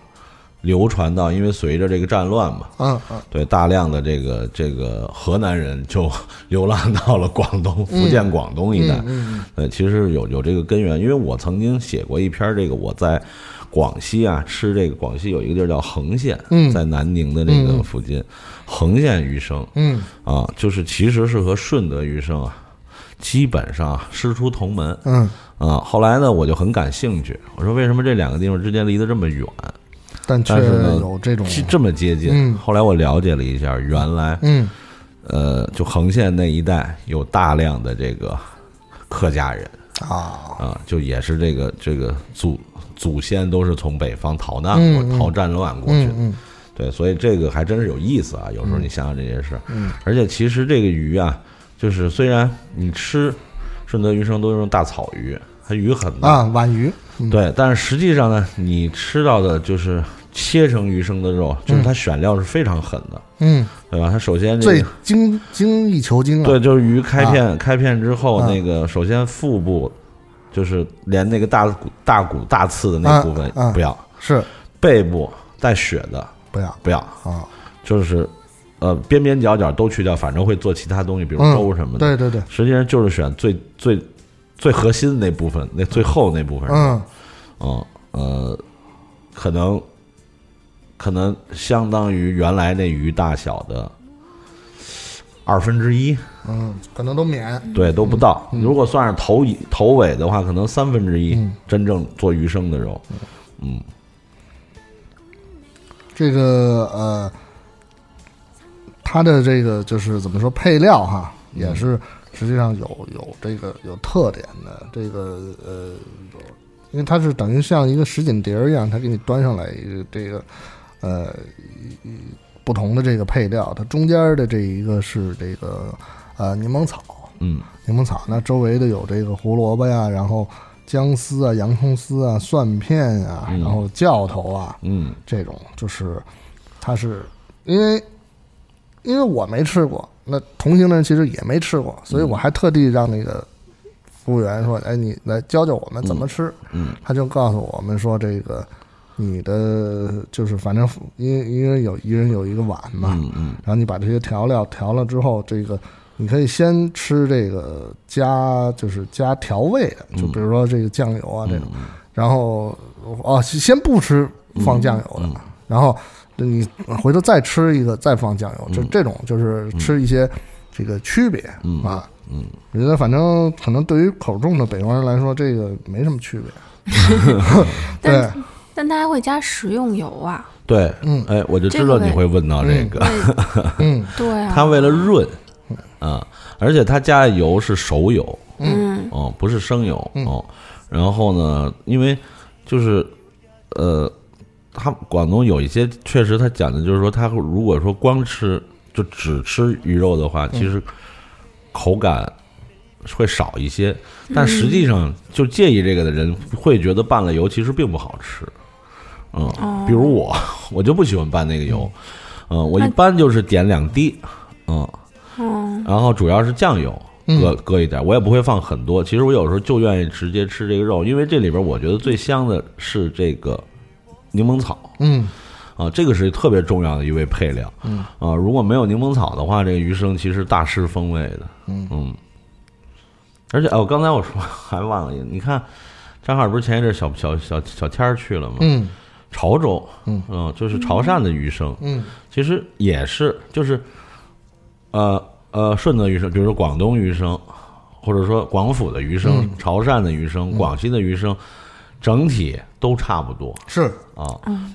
流传到，因为随着这个战乱嘛，嗯嗯。对，大量的这个这个河南人就 流浪到了广东、福建、广东一带。嗯其实有有这个根源，因为我曾经写过一篇这个我在广西啊吃这个广西有一个地儿叫横县，嗯在南宁的这个附近，横县鱼生嗯。啊，就是其实是和顺德鱼生啊基本上师出同门。嗯，啊。后来呢，我就很感兴趣，我说为什么这两个地方之间离得这么远，但却但是呢有这种，这么接近？嗯。后来我了解了一下，原来嗯。呃，就横县那一带有大量的这个客家人。啊，啊，就也是这个这个祖祖先都是从北方逃难过、逃战乱过去。的。对，所以这个还真是有意思啊。有时候你想想这些事儿，嗯。而且其实这个鱼啊，就是虽然你吃顺德鱼生都用大草鱼，它鱼很大，啊，皖鱼，嗯。对，但是实际上呢，你吃到的就是切成鱼生的肉，就是它选料是非常狠的，嗯，对吧？它首先这最个精精益求精啊，对，就是鱼开片、开片之后，啊。那个首先腹部就是连那个大骨、大骨、大刺的那啊部分啊不要，是。背部带血的不要不要，啊，就是呃边边角角都去掉，反正会做其他东西，比如嗯粥什么的。对对对，实际上就是选最最最核心的那部分，那最后那部分。嗯。嗯呃，可能可能相当于原来那鱼大小的二分之一，嗯，可能都免，对，都不到。如果算是头尾头尾的话，可能三分之一嗯。真正做鱼生的肉。嗯，这个呃，它的这个就是怎么说配料哈，也是实际上有有这个有特点的。这个呃，因为它是等于像一个什锦碟儿一样，它给你端上来一个这个呃不同的这个配料，它中间的这一个是这个呃柠檬草，嗯。柠檬草，那周围的有这个胡萝卜呀，然后姜丝啊、洋葱丝啊、蒜片啊，嗯。然后酵头啊，嗯。这种就是它是因为因为我没吃过，那同行的人其实也没吃过，所以我还特地让那个服务员说：“哎，你来教教我们怎么吃。嗯他就告诉我们说：“这个你的就是反正因为因为有一人有一个碗嘛，嗯嗯。然后你把这些调料调了之后，这个你可以先吃这个加就是加调味的，就比如说这个酱油啊这种，然后哦先不吃放酱油的，然后你回头再吃一个再放酱油，就这种就是吃一些这个区别嗯啊。嗯，我觉得反正可能对于口重的北方人来说，这个没什么区别。对但，但它还会加食用油啊。对，嗯。哎，我就知道你会问到这个，嗯。对啊，它为了润啊，而且他加的油是熟油，嗯。哦，不是生油嗯。哦。然后呢，因为就是呃，他广东有一些确实他讲的就是说，他如果说光吃就只吃鱼肉的话，其实口感会少一些。但实际上，就介意这个的人会觉得拌了油其实并不好吃。嗯，比如我，我就不喜欢拌那个油。嗯，我一般就是点两滴，嗯，嗯然后主要是酱油，嗯搁搁一点，我也不会放很多。其实我有时候就愿意直接吃这个肉，因为这里边我觉得最香的是这个柠檬草嗯啊，这个是特别重要的一味配料。嗯啊，如果没有柠檬草的话，这个鱼生其实大失风味的。嗯而且哦，刚才我说 还忘了一个，你看张海不是前一阵小小小小天儿去了吗？嗯潮州，嗯就是潮汕的鱼生，嗯其实也是，就是，呃呃，顺德鱼生，比如说广东鱼生，或者说广府的鱼生、嗯潮汕的鱼生、广西的鱼生，整体都差不多。是。啊，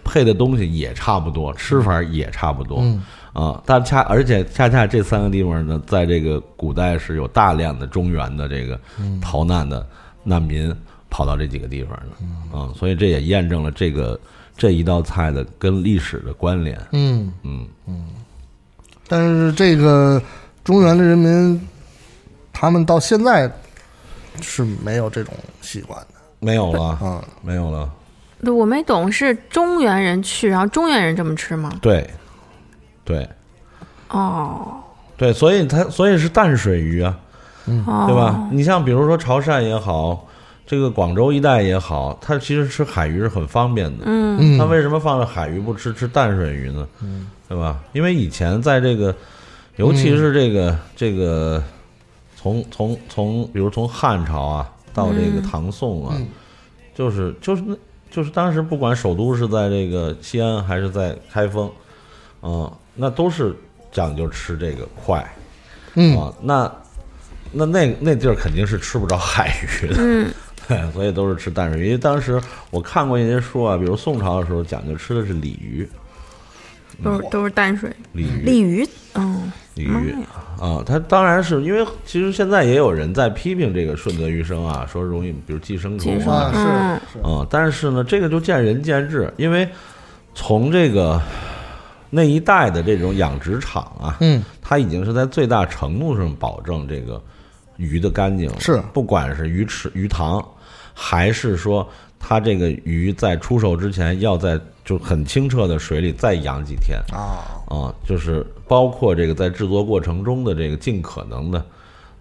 配的东西也差不多，吃法也差不多。嗯。啊。但恰而且恰恰这三个地方呢，在这个古代是有大量的中原的这个逃难的难民跑到这几个地方的啊，所以这也验证了这个这一道菜的跟历史的关联。嗯。嗯。但是这个中原的人民，他们到现在是没有这种习惯的。没有了，啊。没有了。对，我没懂，是中原人去，然后中原人这么吃吗？对，对，哦，对，所以它所以是淡水鱼啊，嗯对吧？你像比如说潮汕也好，这个广州一带也好，它其实吃海鱼是很方便的。嗯嗯它为什么放着海鱼不吃吃淡水鱼呢？嗯对吧？因为以前在这个，尤其是这个、这个，从从从，比如从汉朝啊到这个唐宋啊，嗯就是就是那就是当时不管首都是在这个西安还是在开封，嗯、那都是讲究吃这个快嗯啊，那那那那地儿肯定是吃不着海鱼的，嗯对，所以都是吃淡水鱼。因为当时我看过一些书啊，比如宋朝的时候讲究吃的是鲤鱼，都是都是淡水鲤鱼，鲤鱼，嗯，鱼啊，它当然是因为其实现在也有人在批评这个顺德鱼生啊，说容易比如寄生虫啊，啊，是是，啊，但是呢，这个就见仁见智，因为从这个那一代的这种养殖场啊，嗯。它已经是在最大程度上保证这个鱼的干净了，是。不管是鱼池、鱼塘，还是说它这个鱼在出售之前要在就很清澈的水里再养几天。啊，啊，就是包括这个在制作过程中的这个尽可能的，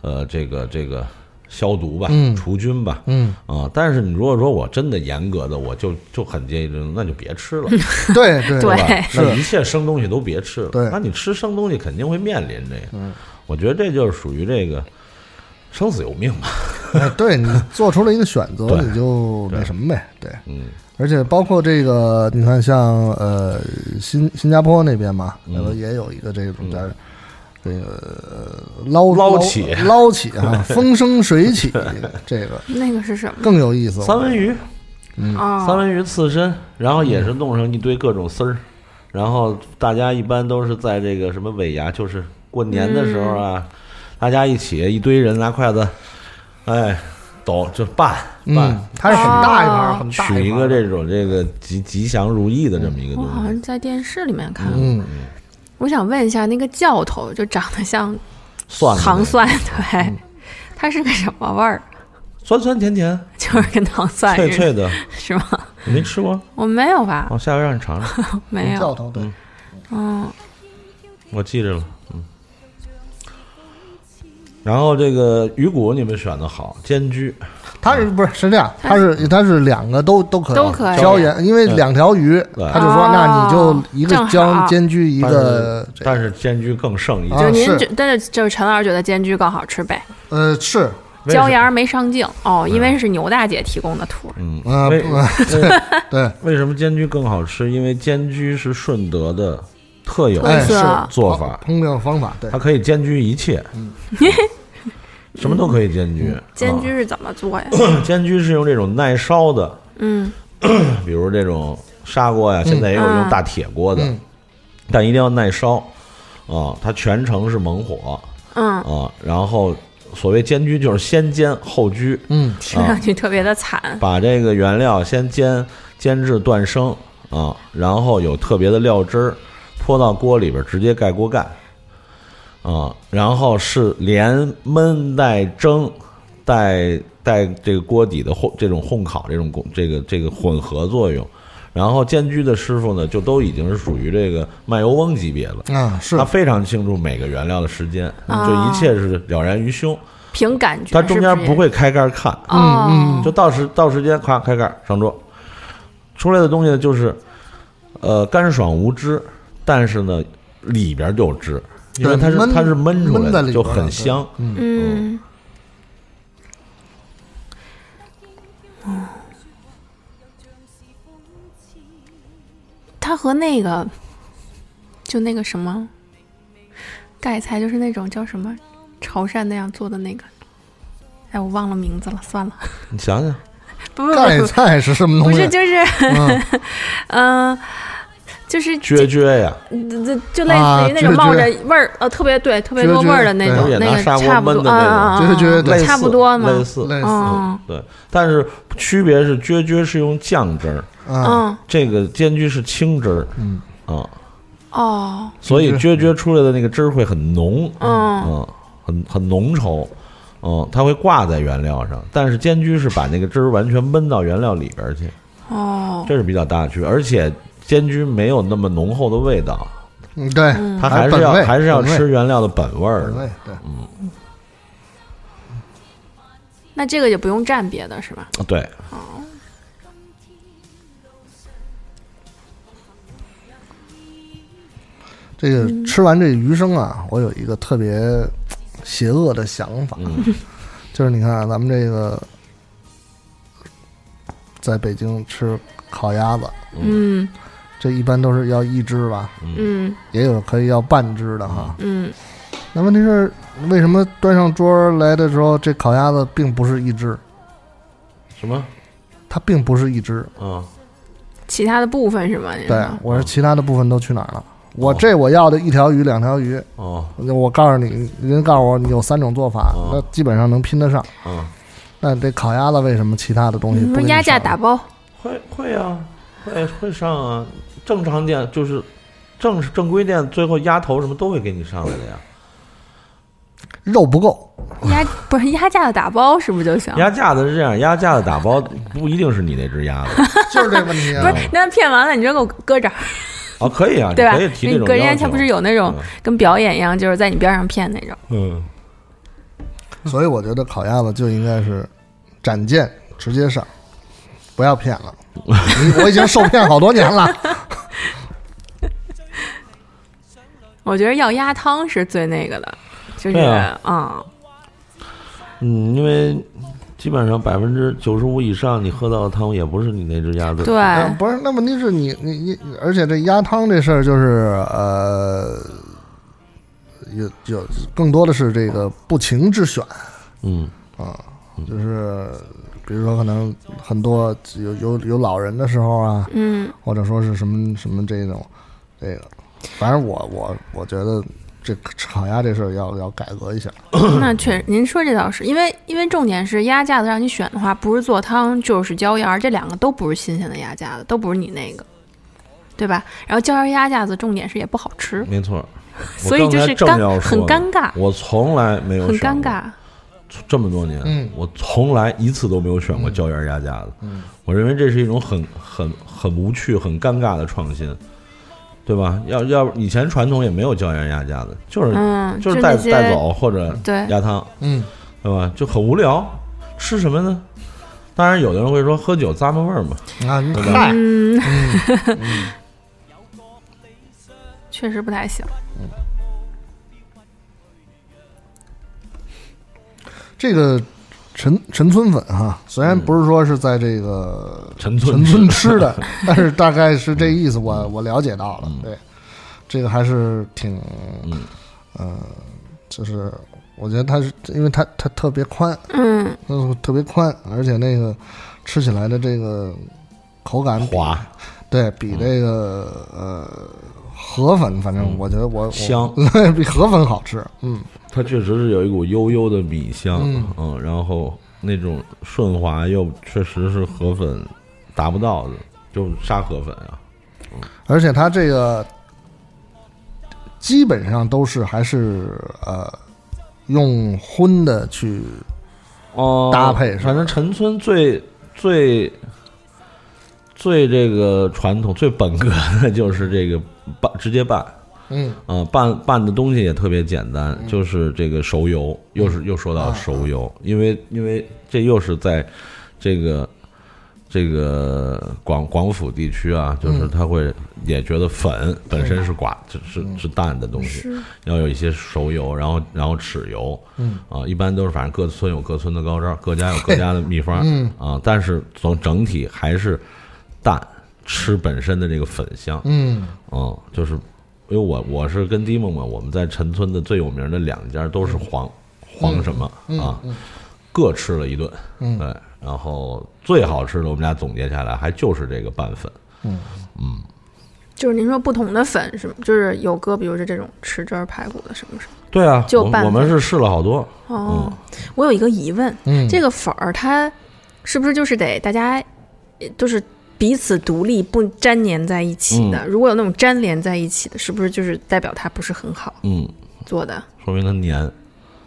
呃，这个这个消毒吧，嗯。除菌吧，嗯，啊，但是你如果说我真的严格的，我就就很建议这种，那就别吃了，对 对。对？是。那一切生东西都别吃了。对。那你吃生东西肯定会面临这个。我觉得这就是属于这个生死有命嘛。哎，对你做出了一个选择，你就那什么呗，对。嗯而且包括这个，你看像呃新新加坡那边嘛，嗯那个也有一个这种叫这个呃捞捞起捞起啊，风生水起，这个那个是什么？更有意思。三文鱼，嗯，三文鱼刺身，然后也是弄上一堆各种丝儿，然后大家一般都是在这个什么尾牙，就是过年的时候啊，大家一起一堆人拿筷子，哎，抖就拌拌嗯，，它是很大一盘很大取一个这种这个吉吉祥如意的这么一个东西。我好像在电视里面看过。嗯，我想问一下，那个教头就长得像蒜糖蒜，嗯对，它是个什么味儿？酸酸甜甜，就是跟糖蒜，脆脆的，是吗？你没吃过？我没有吧？哦，下回让你尝尝，没有。教头对，嗯，我记着了，嗯。然后这个鱼骨你们选的好，煎焗，它是不是是这样？它是它是两个都都可以都可以。椒盐，因为两条鱼，他就说哦那你就一个正椒好煎焗一个，但是煎焗更胜一啊点。就您是。觉，但是就是陈老师觉得煎焗更好吃呗？呃是。椒盐没上镜哦，因为是牛大姐提供的图。嗯，啊为 对，为什么煎焗更好吃？因为煎焗是顺德的特有哎特色。做法，烹调方法对。它。可以煎焗一切，什么都可以煎焗。煎啊焗是怎么做呀？煎焗是用这种耐烧的，嗯 比如这种砂锅呀，现在也有用大铁锅的，嗯但一定要耐烧啊，它全程是猛火嗯，啊。然后所谓煎焗就是先煎后焗，嗯 听上去特别的惨。把这个原料先煎煎至断生啊，然后有特别的料汁儿泼到锅里边，直接盖锅盖啊，然后是连焖带蒸带带这个锅底的烘这种烘烤这种工这个这个混合作用。然后煎焗的师傅呢，就都已经是属于这个卖油翁级别了，啊是。他非常清楚每个原料的时间，就一切是了然于胸，凭感觉，他中间不会开盖看，嗯，嗯就到时到时间，咵开盖上桌，出来的东西呢就是，呃，干爽无汁，但是呢里边就有汁，因为它是它是焖出来的，就很香。嗯，嗯。它和那个，就那个什么盖菜，就是那种叫什么潮汕那样做的那个，哎，我忘了名字了，算了，你想想，不不盖，菜是什么东西？不是，就是嗯。嗯、就是撅撅呀，就就就类似于那种冒着味儿，呃，特别对，特别多味儿的那种，那个也拿砂锅差不多，焖的那种啊啊啊绝绝对类似差不多嘛类似，类似嗯对，但是区别是撅撅是用酱汁儿，啊嗯这个煎焗是清汁儿，嗯啊，哦。所以撅撅出来的那个汁儿会很浓，嗯嗯，很很浓稠，嗯，它会挂在原料上，但是煎焗是把那个汁儿完全焖到原料里边儿去，哦，这是比较大的区别，而且煎焗没有那么浓厚的味道，嗯。对，它还是要还是要吃原料的本味儿的。本味对。那这个也不用蘸别的是吧？对，这个吃完这鱼生啊，我有一个特别邪恶的想法，嗯。就是你看啊咱们这个在北京吃烤鸭子，嗯这一般都是要一只吧，嗯也有可以要半只的哈。嗯，那问题是，为什么端上桌来的时候，这烤鸭子并不是一只？什么？它并不是一只。啊，其他的部分是吗？您对说，我说其他的部分都去哪儿了？我这我要的一条鱼两条鱼，哦，我告诉你，人告诉我你有三种做法，哦那基本上能拼得上。嗯，那这烤鸭子为什么其他的东西你说鸭架打包，会会啊，会会上啊，正常店就是正正规店，最后鸭头什么都会给你上来的呀。肉不够？鸭 不是鸭架子打包是不是就行？鸭架子是这样，鸭架子打包不一定是你那只鸭子 就是这问题啊！不是，那骗完了，你就给我搁这儿，哦，可以啊，对吧？你可以提这你种搁人家他不是有那种嗯跟表演一样，就是在你边上骗那种。嗯，所以我觉得烤鸭子就应该是斩件直接上，不要骗了。我已经受骗好多年了。我觉得要鸭汤是最那个的，就是啊。嗯，嗯，因为基本上百分之九十五以上，你喝到的汤也不是你那只鸭子。对，嗯，不是，那问题是你你你，而且这鸭汤这事儿就是呃，有有更多的是这个不情之选。嗯，啊，就是比如说可能很多有有有老人的时候啊，嗯，或者说是什么什么这种这个，反正我我我觉得这烤鸭这事儿要要改革一下。那确，您说这倒是，因为因为重点是鸭架子让你选的话，不是做汤就是椒盐儿，这两个都不是新鲜的鸭架子，都不是你那个，对吧？然后椒盐鸭架子重点是也不好吃，没错。所以就是尴要说很尴尬，我从来没有很尴尬。这么多年，嗯我从来一次都没有选过椒盐鸭架子。嗯我认为这是一种很很很无趣、很尴尬的创新，对吧？要要以前传统也没有椒盐鸭架子，就是、嗯，就是带带走或者对，鸭汤，嗯对吧？就很无聊，吃什么呢？当然，有的人会说喝酒咂摸味儿嘛，啊，你对吧嗯 确实不太行。这个陈陈村粉哈，虽然不是说是在这个陈村陈村吃的，但是大概是这意思，我我了解到了。嗯。对，这个还是挺，嗯。呃，就是我觉得它是因为它它特别宽，嗯，嗯，特别宽，而且那个吃起来的这个口感滑对比这个呃河粉，反正嗯。我觉得我我香，比河粉好吃。嗯它确实是有一股悠悠的米香，嗯。然后那种顺滑又确实是河粉达不到的，就沙河粉啊，而且它这个基本上都是还是呃用荤的去哦搭配反正陈村最最最这个传统、最本格的就是这个拌，直接拌。嗯。啊、拌拌的东西也特别简单，就是这个熟油，又是又说到熟油，因为因为这又是在这个这个广广府地区啊，就是他会也觉得粉本身是。寡，是是是淡的东西，是。要有一些熟油，然后然后豉油，嗯。啊，一般都是反正各村有各村的高招，各家有各家的秘方，嗯。啊，但是总整体还是淡，吃本身的这个粉香，嗯。嗯，就是因为我我是跟迪梦嘛，我们在陈村的最有名的两家都是黄、黄什么、啊，各吃了一顿，嗯。对，然后最好吃的我们俩总结下来还就是这个拌粉，嗯。嗯。就是您说不同的粉是吗？就是有个，比如是这种豉汁儿排骨的，什么什么？对啊，就拌粉。我们是试了好多，哦，我有一个疑问，嗯，这个粉儿它是不是就是得大家呃都是彼此独立不粘连在一起的？如果有那种粘连在一起的，是不是就是代表它不是很好嗯，做的？说明它粘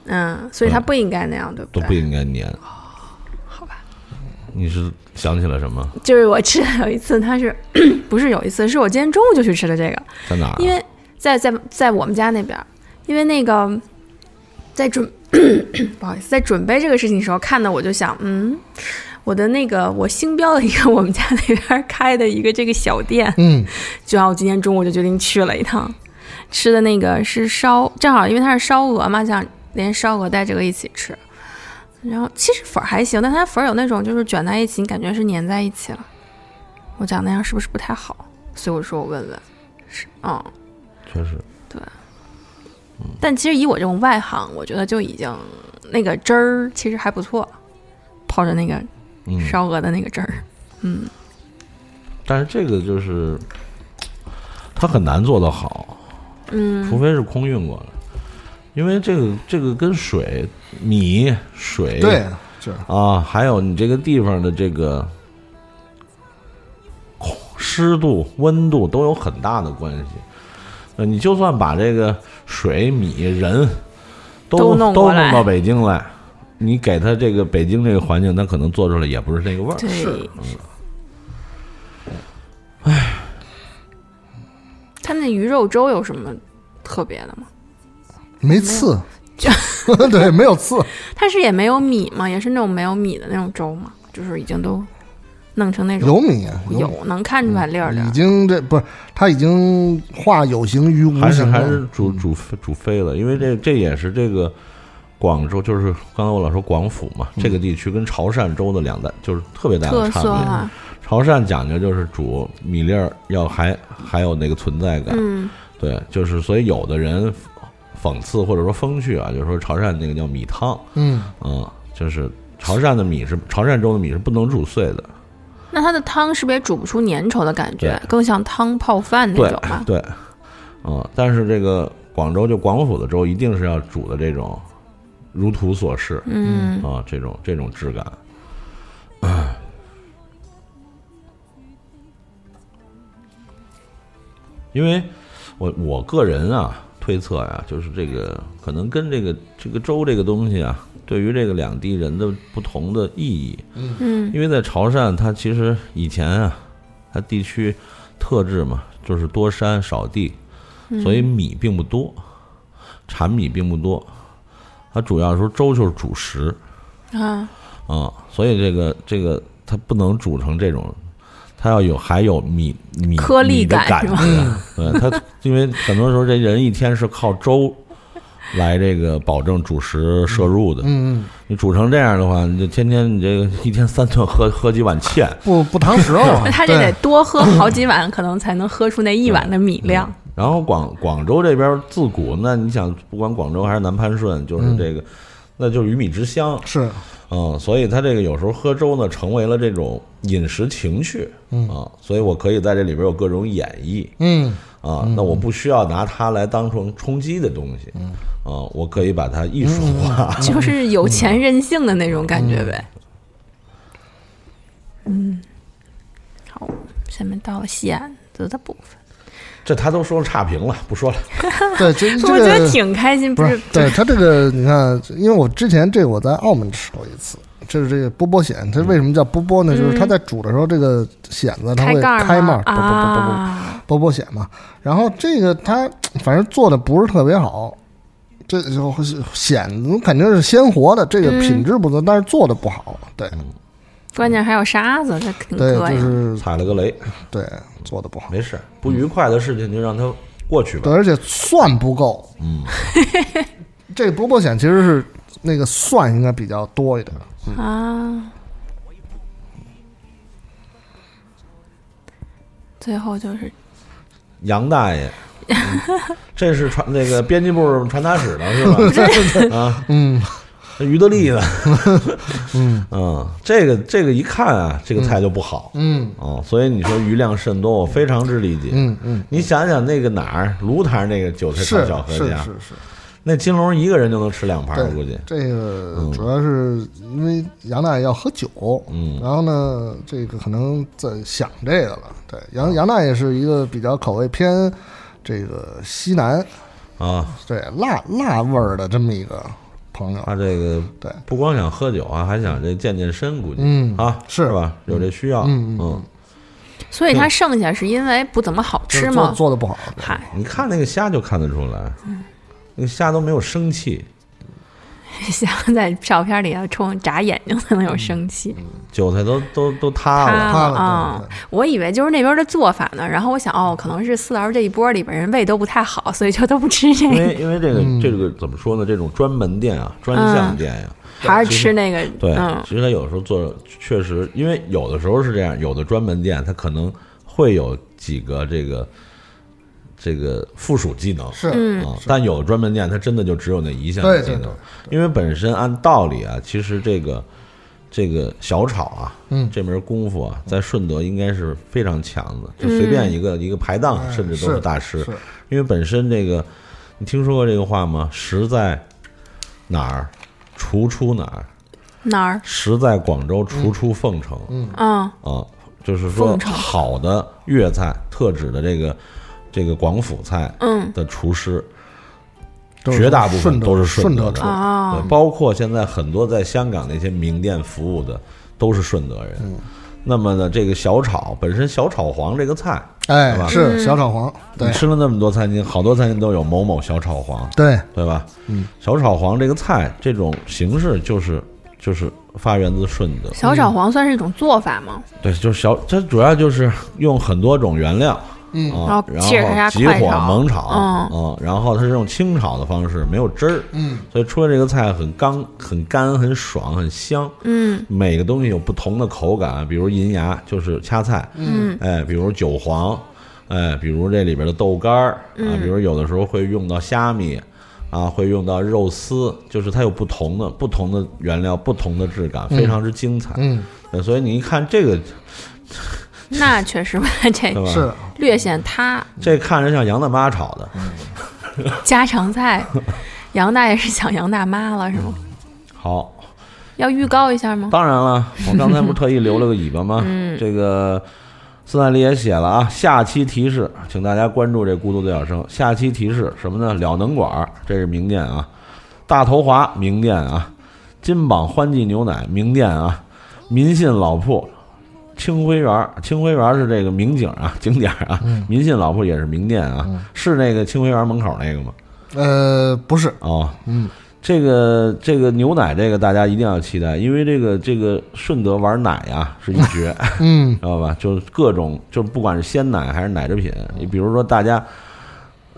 嗯，所以它嗯不应该那样，对不对？不应该粘。好吧，你是想起了什么？就是我吃的有一次，它是 不是有一次？是我今天中午就去吃的这个，在哪儿啊？因为在在在我们家那边，因为那个在准 不好意思，在准备这个事情的时候，看的我就想，嗯，我的那个我星标了一个我们家那边儿开的一个这个小店，嗯就然后我今天中午就决定去了一趟，吃的那个是烧，正好因为它是烧鹅嘛，想连烧鹅带这个一起吃。然后其实粉儿还行，但它粉儿有那种就是卷在一起，你感觉是粘在一起了。我讲那样是不是不太好？所以我说我问问，是嗯。确实对，但其实以我这种外行，我觉得就已经那个汁儿其实还不错，泡着那个嗯，烧鹅的那个汁儿，嗯，但是这个就是它很难做得好，嗯。除非是空运过来，因为这个这个跟水、米、水对，是。啊，还有你这个地方的这个空湿度、温度都有很大的关系。呃，你就算把这个水、米、人都都弄都弄到北京来，你给他这个北京这个环境，他可能做出来也不是那个味儿。是，哎，他那鱼肉粥有什么特别的吗？没刺，对，没有刺，它是也没有米吗？也是那种没有米的那种粥吗？就是已经都弄成那种有米，米有能看出来粒儿粒已。经这不是，它已经化有形于无形还是还。是煮煮煮飞了，因为这这也是这个广州，就是刚才我老说广府嘛，这个地区跟潮汕州的两大就是特别大的特差别。色啊，潮汕讲究就是煮米粒儿要还还有那个存在感，嗯，对，就是所以有的人讽刺或者说风趣啊，就是说潮汕那个叫米汤嗯，啊、就是潮汕的米是潮汕州的米是不能煮碎的，那它的汤是不是也煮不出粘稠的感觉，更像汤泡饭那种吧？对，啊、但是这个广州就广府的粥一定是要煮的这种如图所示，嗯啊，这种这种质感。因为我我个人啊，推测呀，就是这个可能跟这个这个粥这个东西啊，对于这个两地人的不同的意义。嗯因为在潮汕，它其实以前啊，它地区特质嘛，就是多山少地，所以米并不多，产米并不多。它主要说粥就是主食。啊，啊、所以这个这个它不能煮成这种，它要有还有米米颗粒米的感感觉。对它，因为很多时候这人一天是靠粥来这个保证主食摄入的。嗯嗯，你煮成这样的话，你就天天你这个一天三顿喝喝几碗芡，不不堂食哦那，他这得多喝好几碗，可能才能喝出那一碗的米量。然后广广州这边自古，那你想，不管广州还是南潘顺，就是这个，那就是鱼米之乡，是。嗯，所以他这个有时候喝粥呢，成为了这种饮食情趣，啊，所以我可以在这里边有各种演绎。嗯。啊，那我不需要拿它来当成充饥的东西，啊，我可以把它艺术化，就是有钱任性的那种感觉呗。嗯，好，下面到了弦子的部分，这他都说差评了，不说了，对，这这我觉得挺开心，不是不是？对他这个，你看，因为我之前这个我在澳门吃过一次，这是这个波波蚬，它为什么叫波波呢？就是它在煮的时候，这个蚬子它会开嘛，吗啵啵啵啵啵啊，波波蚬嘛。然后这个它反正做的不是特别好，这就蚬子肯定是鲜活的，这个嗯品质不错，但是做的不好。对关键还有沙子，这挺对，就是踩了个雷，对做的不好。没事，不愉快的事情就让它过去吧对，，而且蒜不够。嗯，这个波波蚬其实是那个蒜应该比较多一点。啊。最后就是杨大爷。嗯 这是传那个编辑部传达室的是吧？啊，嗯那于德利的，嗯嗯，这个这个一看啊，这个菜就不好，嗯哦，所以你说余量甚多，我非常之理解。嗯嗯，你想想那个哪儿，芦台那个韭菜炒是小河家，是是是。那金龙一个人就能吃两盘，对我估计。这个主要是因为杨大爷要喝酒，嗯然后呢，这个可能在想这个了。对，杨杨大爷是一个比较口味偏这个西南，啊，对辣辣味儿的这么一个朋友。他这个对，不光想喝酒啊，还想这健健身，估计。嗯啊，是。吧？有这需要，嗯嗯嗯。所以它剩下是因为不怎么好吃吗？做的不好，对。嗨，你看那个虾就看得出来，那个虾都没有生气，像在照片里要冲眨眼睛才能有生气。韭菜都都都塌塌了。塌了啊对对！我以为就是那边的做法呢，然后我想哦，可能是四老师这一波里边人胃都不太好，所以就都不吃这个因，为因为这个嗯这个怎么说呢？这种专门店啊，专项店呀，还是吃那个对，嗯其实他有时候做确实，因为有的时候是这样，有的专门店他可能会有几个这个这个附属技能是嗯。啊，但有的专门店它真的就只有那一项对对技能，因为本身按道理啊，其实这个这个小炒啊，嗯。这门功夫啊，在顺德应该是非常强的，就随便一个、一个排档，哎甚至都是大师，是。因为本身这个，你听说过这个话吗？食在哪儿，厨出哪儿。哪儿？食在广州，厨出凤城。嗯。嗯。啊，就是说好的粤菜，特指的这个这个广府菜嗯。的厨师，都是绝大部分都是顺德的顺德出来哦。对，包括现在很多在香港那些名店服务的都是顺德人。嗯。那么呢，这个小炒本身小炒黄这个菜，哎是吧？是小炒黄，对。你吃了那么多餐厅，好多餐厅都有某某小炒黄，对。对吧？嗯，小炒黄这个菜这种形式就是就是发源自顺德，小炒黄算是一种做法吗？对，就是小，它主要就是用很多种原料，嗯。啊，然后然切着它后急火猛炒，嗯。嗯，然后它是用清炒的方式，没有汁儿，嗯。所以出来这个菜很刚、很干、很爽、很香。嗯。每个东西有不同的口感，比如银芽就是掐菜，嗯。哎，比如韭黄，哎，比如这里边的豆干儿啊，嗯。比如有的时候会用到虾米。啊，会用到肉丝，就是它有不同的不同的原料，不同的质感，非常之精彩。嗯。对所以你一看这个，那确实吧，这对吧？是略显塌这看着像杨大妈炒的，家常菜。杨大爷是想杨大妈了是吗？好，要预告一下吗？当然了，我刚才不是特意留了个尾巴吗？嗯这个斯坦利也写了啊，下期提示，请大家关注这《孤独的小生》。下期提示什么呢？了能馆儿，这是名店啊；大头华名店啊；金榜欢记牛奶名店啊；民信老铺、清晖园儿，清晖园儿是这个名景啊，景点儿啊；民信老铺也是名店啊，是那个清晖园儿门口那个吗？呃，不是，哦，嗯，这个这个牛奶，这个大家一定要期待，因为这个这个顺德玩奶呀是一绝。嗯 知道吧？就是各种，就不管是鲜奶还是奶制品，你比如说大家，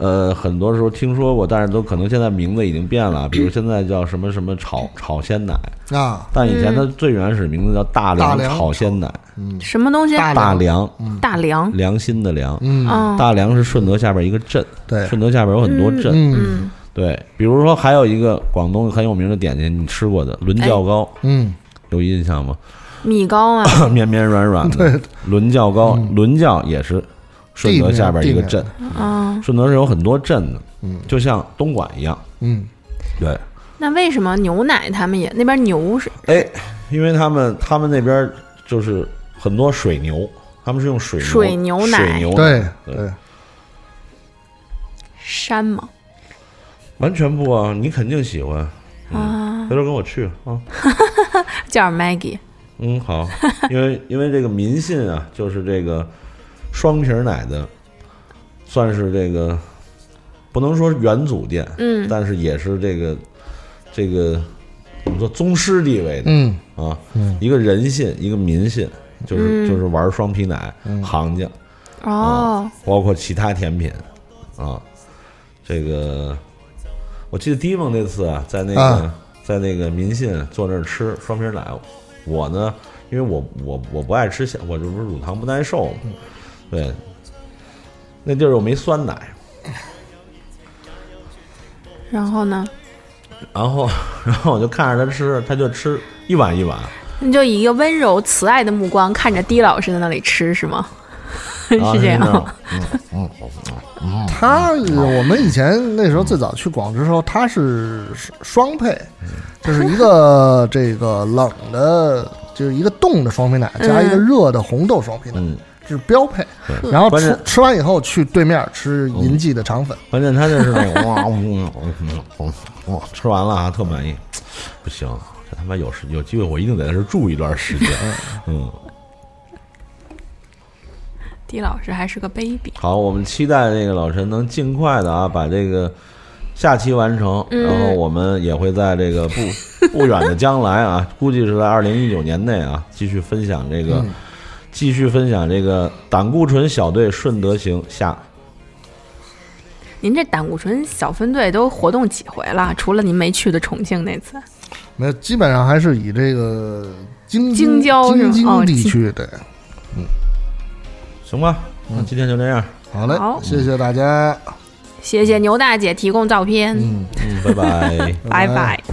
呃，很多时候听说过，但是都可能现在名字已经变了，比如现在叫什么什么炒炒鲜奶，啊，但以前它最原始名字叫大梁炒鲜奶，什么东西？大梁。大梁。良心的良，嗯，嗯大梁是顺德下边一个镇，对，顺德下边有很多镇，嗯。嗯，对，比如说还有一个广东很有名的点心，你吃过的伦教糕，嗯，有印象吗？米糕啊，绵绵软软的，对，伦教糕，伦教也是顺德下边一个镇。啊，顺德是有很多镇的，嗯，就像东莞一样。嗯，对，那为什么牛奶他们也那边牛是哎，因为他们他们那边就是很多水牛，他们是用水牛水牛奶水牛对对，对，山吗？完全不啊，你肯定喜欢。啊，回头跟我去啊。叫 Maggie，嗯，好，因为因为这个民信啊，就是这个双皮奶的，算是这个不能说元祖店，嗯。但是也是这个这个怎么说宗师地位的。嗯。啊，嗯。一个人信，一个民信，就是、嗯。就是玩双皮奶、嗯。行家，哦，包括其他甜品，啊，这个我记得迪蒙那次啊，在那个、啊在那个民信坐那儿吃双皮奶，我呢，因为我我我不爱吃咸，我这不是乳糖不耐受嘛，对，那地儿又没酸奶，然后呢，然后然后我就看着他吃，他就吃一碗一碗，你就以一个温柔慈爱的目光看着低老师在那里吃是吗？啊是这样 嗯嗯？他我们以前那时候最早去广州的时候，他是双配，就是一个 这个冷的，就是一个冻的双皮奶加一个热的红豆双皮奶，是标配。对。然后吃吃完以后去对面吃银记的肠粉，关键他这是那个哇嗯嗯嗯嗯，吃完了啊，特满意。不行，这他妈有时有机会，我一定在这儿住一段时间。嗯，迪老师还是个 baby，好，我们期待那个老陈能尽快的啊，把这个下期完成，嗯然后我们也会在这个不不远的将来啊，估计是在二零一九年内啊，继续分享这个，继续分享这个胆固醇小队顺德行下。您这胆固醇小分队都活动几回了？除了您没去的重庆那次，没有，基本上还是以这个京京郊是吗京津地区对。行吧，那今天就这样，好嘞好，谢谢大家，谢谢牛大姐提供照片，嗯，嗯，拜拜。拜拜。